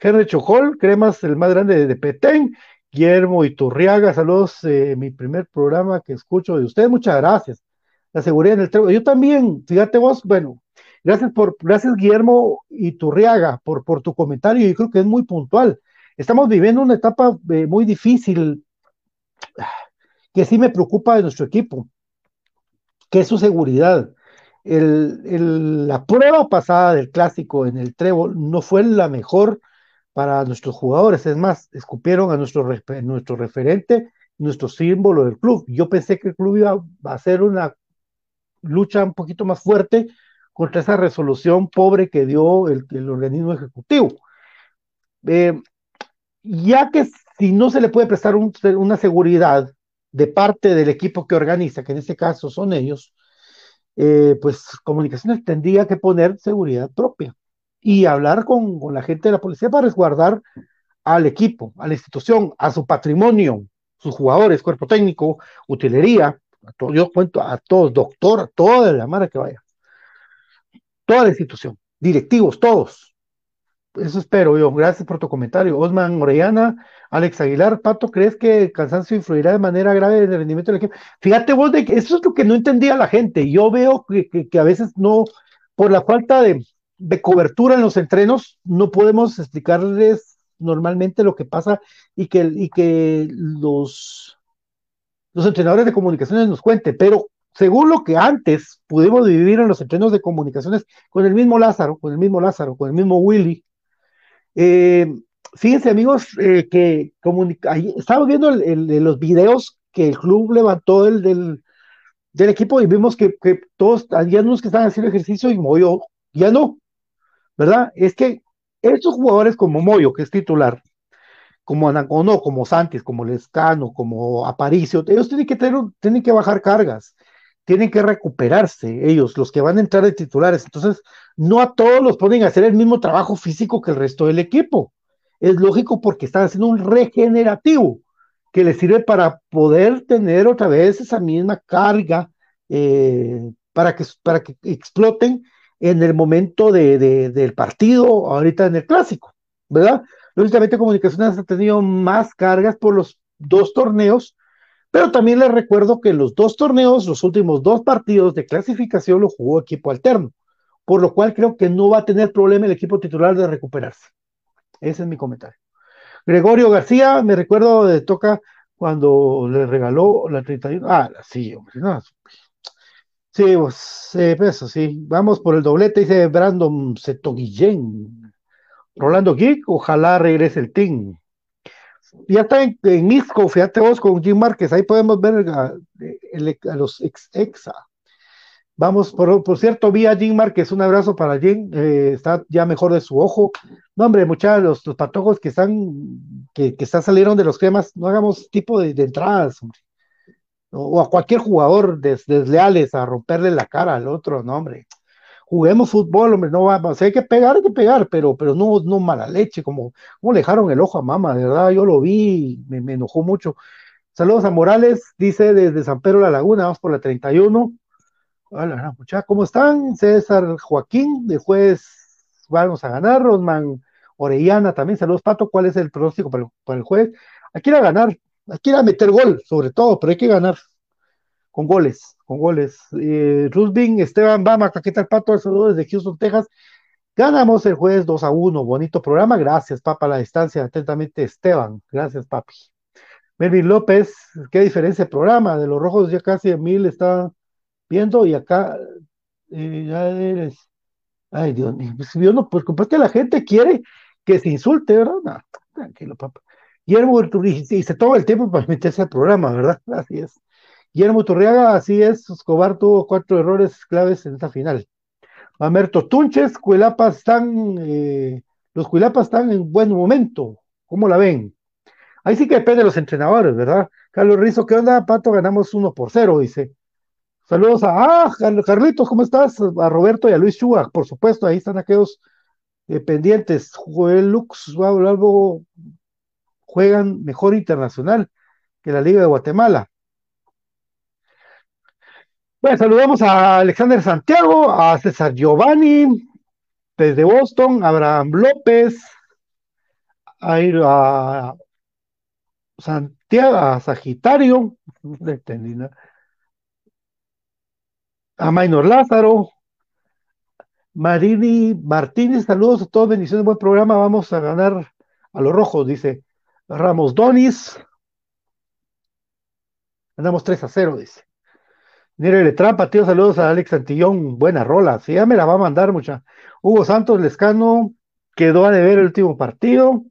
Henry Chojol, cremas, el más grande de Petén. Guillermo Iturriaga, saludos, eh, mi primer programa que escucho de ustedes, muchas gracias. La seguridad en el tren. Yo también, fíjate vos, bueno, gracias por, gracias Guillermo Iturriaga por, por tu comentario, yo creo que es muy puntual. Estamos viviendo una etapa eh, muy difícil que sí me preocupa de nuestro equipo, que es su seguridad. la prueba pasada del clásico en el Trébol no fue la mejor para nuestros jugadores. Es más, escupieron a nuestro, nuestro referente, nuestro símbolo del club. Yo pensé que el club iba a hacer una lucha un poquito más fuerte contra esa resolución pobre que dio el, organismo ejecutivo. Eh, ya que si no se le puede prestar una seguridad de parte del equipo que organiza, que en este caso son ellos, eh, pues comunicaciones tendría que poner seguridad propia y hablar con, la gente de la policía para resguardar al equipo, a la institución, a su patrimonio, sus jugadores, cuerpo técnico, utilería, yo cuento a todos, doctor, a toda la mara que vaya, toda la institución, directivos, todos. Eso espero yo. Gracias por tu comentario. Osman Orellana, Alex Aguilar, Pato, ¿crees que el cansancio influirá de manera grave en el rendimiento del equipo? Fíjate vos, de que eso es lo que no entendía la gente. Yo veo que a veces no, por la falta de, de cobertura en los entrenos, no podemos explicarles normalmente lo que pasa y que, y que los, los entrenadores de comunicaciones nos cuenten, pero según lo que antes pudimos vivir en los entrenos de comunicaciones con el mismo Lázaro, con el mismo Lázaro, con el mismo Willy, eh, fíjense amigos eh, que estaba viendo los videos que el club levantó del, del, del equipo y vimos que, que todos, había unos que estaban haciendo ejercicio y Moyo ya no, ¿verdad? Es que estos jugadores como Moyo, que es titular, como Anacono, como Santis, como Lescano, como Aparicio, ellos tienen que, tener, tienen que bajar cargas, tienen que recuperarse ellos, los que van a entrar de titulares. Entonces, no a todos los ponen a hacer el mismo trabajo físico que el resto del equipo. Es lógico porque están haciendo un regenerativo que les sirve para poder tener otra vez esa misma carga eh, para, que, para que exploten en el momento de, del partido, ahorita en el clásico, ¿verdad? Lógicamente Comunicaciones ha tenido más cargas por los dos torneos, pero también les recuerdo que los dos torneos, los últimos dos partidos de clasificación lo jugó equipo alterno, por lo cual creo que no va a tener problema el equipo titular de recuperarse. Ese es mi comentario. Gregorio García, me recuerdo de Toca cuando le regaló la 31. Ah, sí, hombre, Sí, pues, pues, eso sí. Vamos por el doblete, dice Brandon Setoguillén. Rolando Geek, ojalá regrese el team. Ya está en, Misco, fíjate vos con Jim Márquez, ahí podemos ver a, los ex exa. Vamos, por, por cierto, vi a Jim Márquez, un abrazo para Jim, eh, está ya mejor de su ojo. No, hombre, muchachos, los, patojos que están, que, que están salieron de los cremas, no hagamos tipo de, de entradas, hombre. O, o a cualquier jugador des, desleales a romperle la cara al otro, no, hombre. Juguemos fútbol, hombre, no vamos, si hay que pegar, hay que pegar, pero, pero no, no mala leche, como, como le dejaron el ojo a mamá, de verdad, yo lo vi, me, me enojó mucho. Saludos a Morales, dice desde San Pedro La Laguna, vamos por la 31. Hola, muchachos, ¿cómo están? César Joaquín, de juez vamos a ganar. Rosman Orellana también, saludos, Pato. ¿Cuál es el pronóstico para el, para el juez? Hay que ir a ganar, hay que ir a meter gol, sobre todo, pero hay que ganar con goles, goles. Eh, Rusbin, Esteban Bama, ¿qué tal, Pato? Saludos desde Houston, Texas. Ganamos el jueves 2 a 1, bonito programa. Gracias, papá, la distancia. Atentamente, Esteban. Gracias, papi. Melvin López, qué diferencia de programa. De los rojos ya casi mil está viendo y acá eh, ya eres. Ay, Dios mío, pues, yo no, pues que la gente quiere que se insulte, ¿verdad? No, tranquilo, papá. Guillermo y se toma el tiempo para meterse al programa, ¿verdad? Así es. Guillermo Turriaga, así es, Escobar tuvo cuatro errores claves en esta final. Mamerto Tunches, Cuilapas están, eh, los Cuilapas están en buen momento, ¿cómo la ven? Ahí sí que depende de los entrenadores, ¿verdad? Carlos Rizo, ¿qué onda, Pato? Ganamos uno por cero, dice. Saludos a ah, Carlitos, ¿cómo estás? A Roberto y a Luis Chua, por supuesto, ahí están aquellos eh, pendientes. Joel Lux, algo juegan mejor internacional que la Liga de Guatemala. Bueno, saludamos a Alexander Santiago, a César Giovanni, desde Boston, Abraham López, a, a Santiago, Sagitario, a Maynor Lázaro, Marini Martínez, saludos a todos, bendiciones, buen programa, vamos a ganar a los rojos, dice Ramos Donis. Andamos 3 a 0, dice. Nere Letrampa, tío, saludos a Alex Santillón, buena rola, sí, ya me la va a mandar mucha. Hugo Santos Lescano quedó a deber el último partido.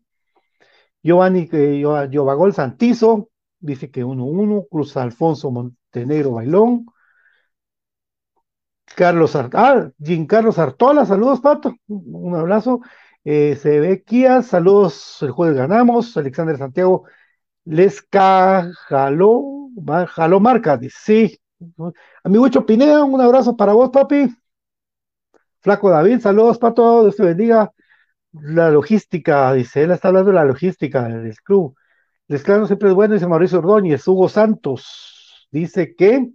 Giovanni eh, Giovagol Santizo, dice que 1-1, Cruz Alfonso Montenegro Bailón. Carlos ah, Carlos Artola, saludos, Pato, un abrazo. Eh, se ve Kia, saludos, el jueves ganamos. Alexander Santiago, Lesca Jaló, Jaló Marca, sí. Amigo Huicho Pineda, un abrazo para vos, papi. Flaco David, saludos, Pato, Dios te bendiga. La logística, dice, él está hablando de la logística del club. El esclavo siempre es bueno, dice Mauricio Ordóñez. Hugo Santos dice que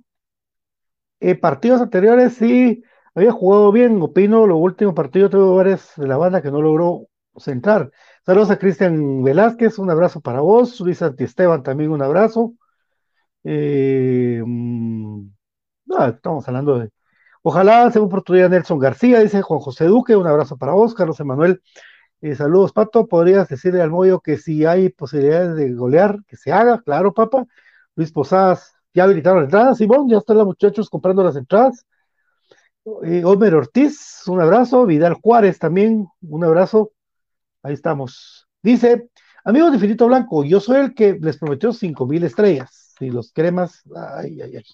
eh, partidos anteriores sí había jugado bien, opino, los últimos partidos tuvo varias de la banda que no logró centrar. Saludos a Cristian Velázquez, un abrazo para vos, Luis Esteban también un abrazo. Eh, mm, estamos hablando de. Ojalá sea oportunidad Nelson García, dice Juan José Duque, un abrazo para vos, Carlos Emanuel. Eh, saludos, Pato. ¿Podrías decirle al Moyo que si hay posibilidades de golear, que se haga? Claro, papá. Luis Posadas, ya habilitaron entradas, Simón, ya están los muchachos comprando las entradas. Eh, Homer Ortiz, un abrazo. Vidal Juárez también, un abrazo. Ahí estamos. Dice, amigos de Finito Blanco, yo soy el que les prometió cinco mil estrellas. Si los cremas, ay, ay, ay.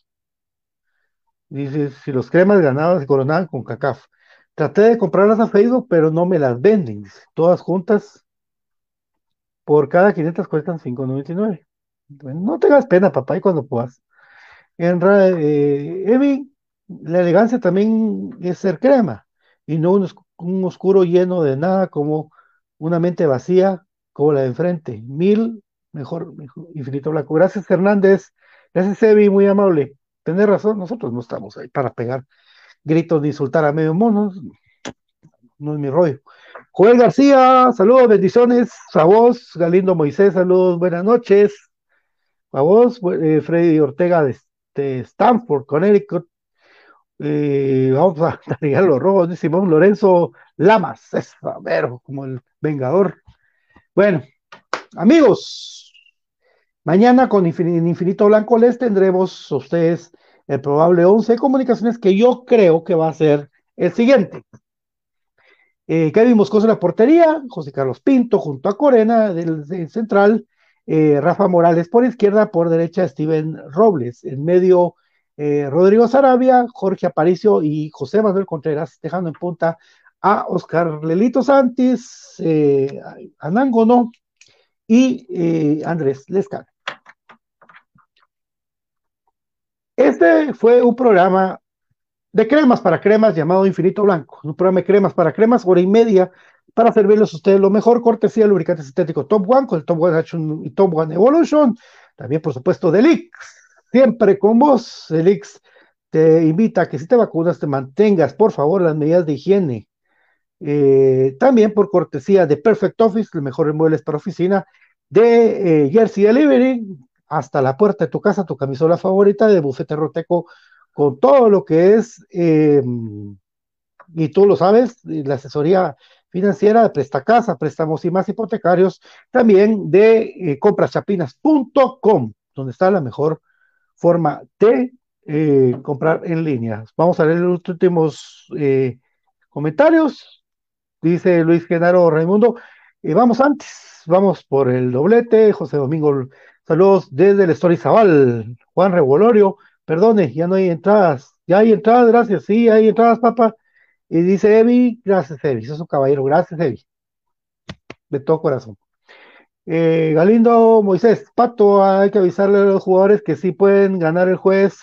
Dice, si los cremas ganaban, se coronaban con CACAF. Traté de comprarlas a Facebook, pero no me las venden. Todas juntas, por cada 500 cuestan 5.99. Bueno, no tengas pena, papá, y cuando puedas. En eh, la elegancia también es ser crema y no un, oscuro lleno de nada como una mente vacía como la de enfrente. Mil, mejor, infinito blanco. Gracias, Hernández. Gracias, Evi, muy amable. Tenés razón, nosotros no estamos ahí para pegar gritos de insultar a medio mono. No es mi rollo. Joel García, saludos, bendiciones. A vos, Galindo Moisés, saludos, buenas noches. A vos, eh, Freddy Ortega de Stanford, Connecticut. Eh, vamos a llegar los rojos Simón Lorenzo Lamas, es ver, como el Vengador. Bueno, amigos, mañana con Infinito Blanco les tendremos ustedes el probable 11 de comunicaciones que yo creo que va a ser el siguiente. Eh, Kevin Moscoso en la portería, José Carlos Pinto junto a Corena del, central, eh, Rafa Morales por izquierda, por derecha Steven Robles, en medio eh, Rodrigo Sarabia, Jorge Aparicio y José Manuel Contreras, dejando en punta a Oscar Lelito Santis, eh, Anángono y Andrés Lescan. Este fue un programa de cremas para cremas llamado Infinito Blanco, un programa de cremas para cremas, hora y media, para servirles a ustedes lo mejor, cortesía de lubricante sintético Top One, con el Top One Action y Top One Evolution, también por supuesto Delix, siempre con vos, Delix te invita a que si te vacunas te mantengas, por favor, las medidas de higiene. Eh, también por cortesía de Perfect Office, los mejores muebles para oficina, de eh, Jersey Delivery, hasta la puerta de tu casa, tu camisola favorita de Bufete Roteco, con todo lo que es, eh, y tú lo sabes, la asesoría financiera de Presta Casa, préstamos y más hipotecarios, también de eh, compraschapinas.com, donde está la mejor forma de eh, comprar en línea. Vamos a leer los últimos eh, comentarios. Dice Luis Genaro Raimundo, vamos antes, vamos por el doblete, José Domingo, saludos desde el Story Zabal, Juan Revolorio, perdone, ya no hay entradas, ya hay entradas, gracias, sí, hay entradas, papá. Y dice Evi, gracias Evi, sos un caballero, gracias Evi, de todo corazón. Eh, Galindo Moisés, Pato, hay que avisarle a los jugadores que sí pueden ganar el juez,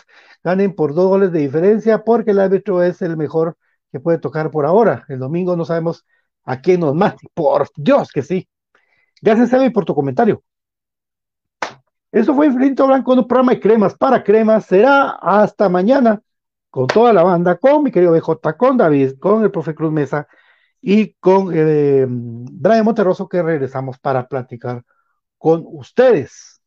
ganen por dos goles de diferencia, porque el árbitro es el mejor que puede tocar por ahora. El domingo no sabemos a quién nos mate, por Dios que sí. Gracias Evi por tu comentario. Eso fue Infinito Blanco, un programa de cremas para cremas. Será hasta mañana con toda la banda, con mi querido BJ, con David, con el profe Cruz Mesa y con eh, Brian Monterroso, que regresamos para platicar con ustedes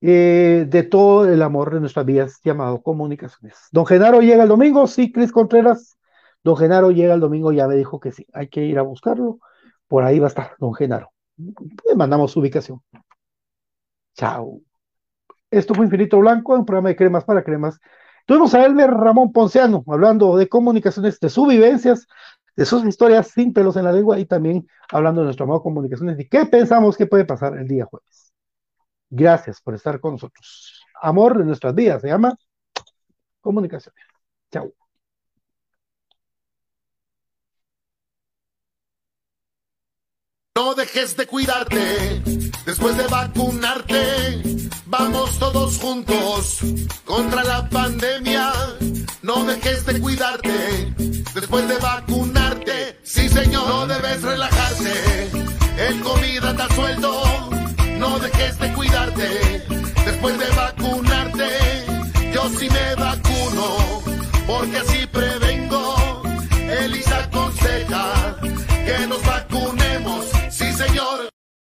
eh, de todo el amor de nuestras vidas llamado comunicaciones. Don Genaro llega el domingo, sí, Cris Contreras. Don Genaro llega el domingo, ya me dijo que sí, hay que ir a buscarlo. Por ahí va a estar Don Genaro. Le mandamos su ubicación. Chao. Esto fue Infinito Blanco, un programa de cremas para cremas. Tuvimos a Elmer Ramón Ponciano hablando de comunicaciones, de sus vivencias, de sus historias sin pelos en la lengua y también hablando de nuestro amado comunicaciones y qué pensamos que puede pasar el día jueves. Gracias por estar con nosotros. Amor de nuestras vidas se llama comunicaciones. Chao. No dejes de cuidarte después de vacunarte. Vamos todos juntos contra la pandemia. No dejes de cuidarte después de vacunarte. Sí, señor, no debes relajarte. El comida está suelto. No dejes de cuidarte después de vacunarte. Yo sí me vacuno porque así prevengo. Elisa aconseja que nos vacunemos.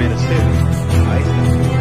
minutes. I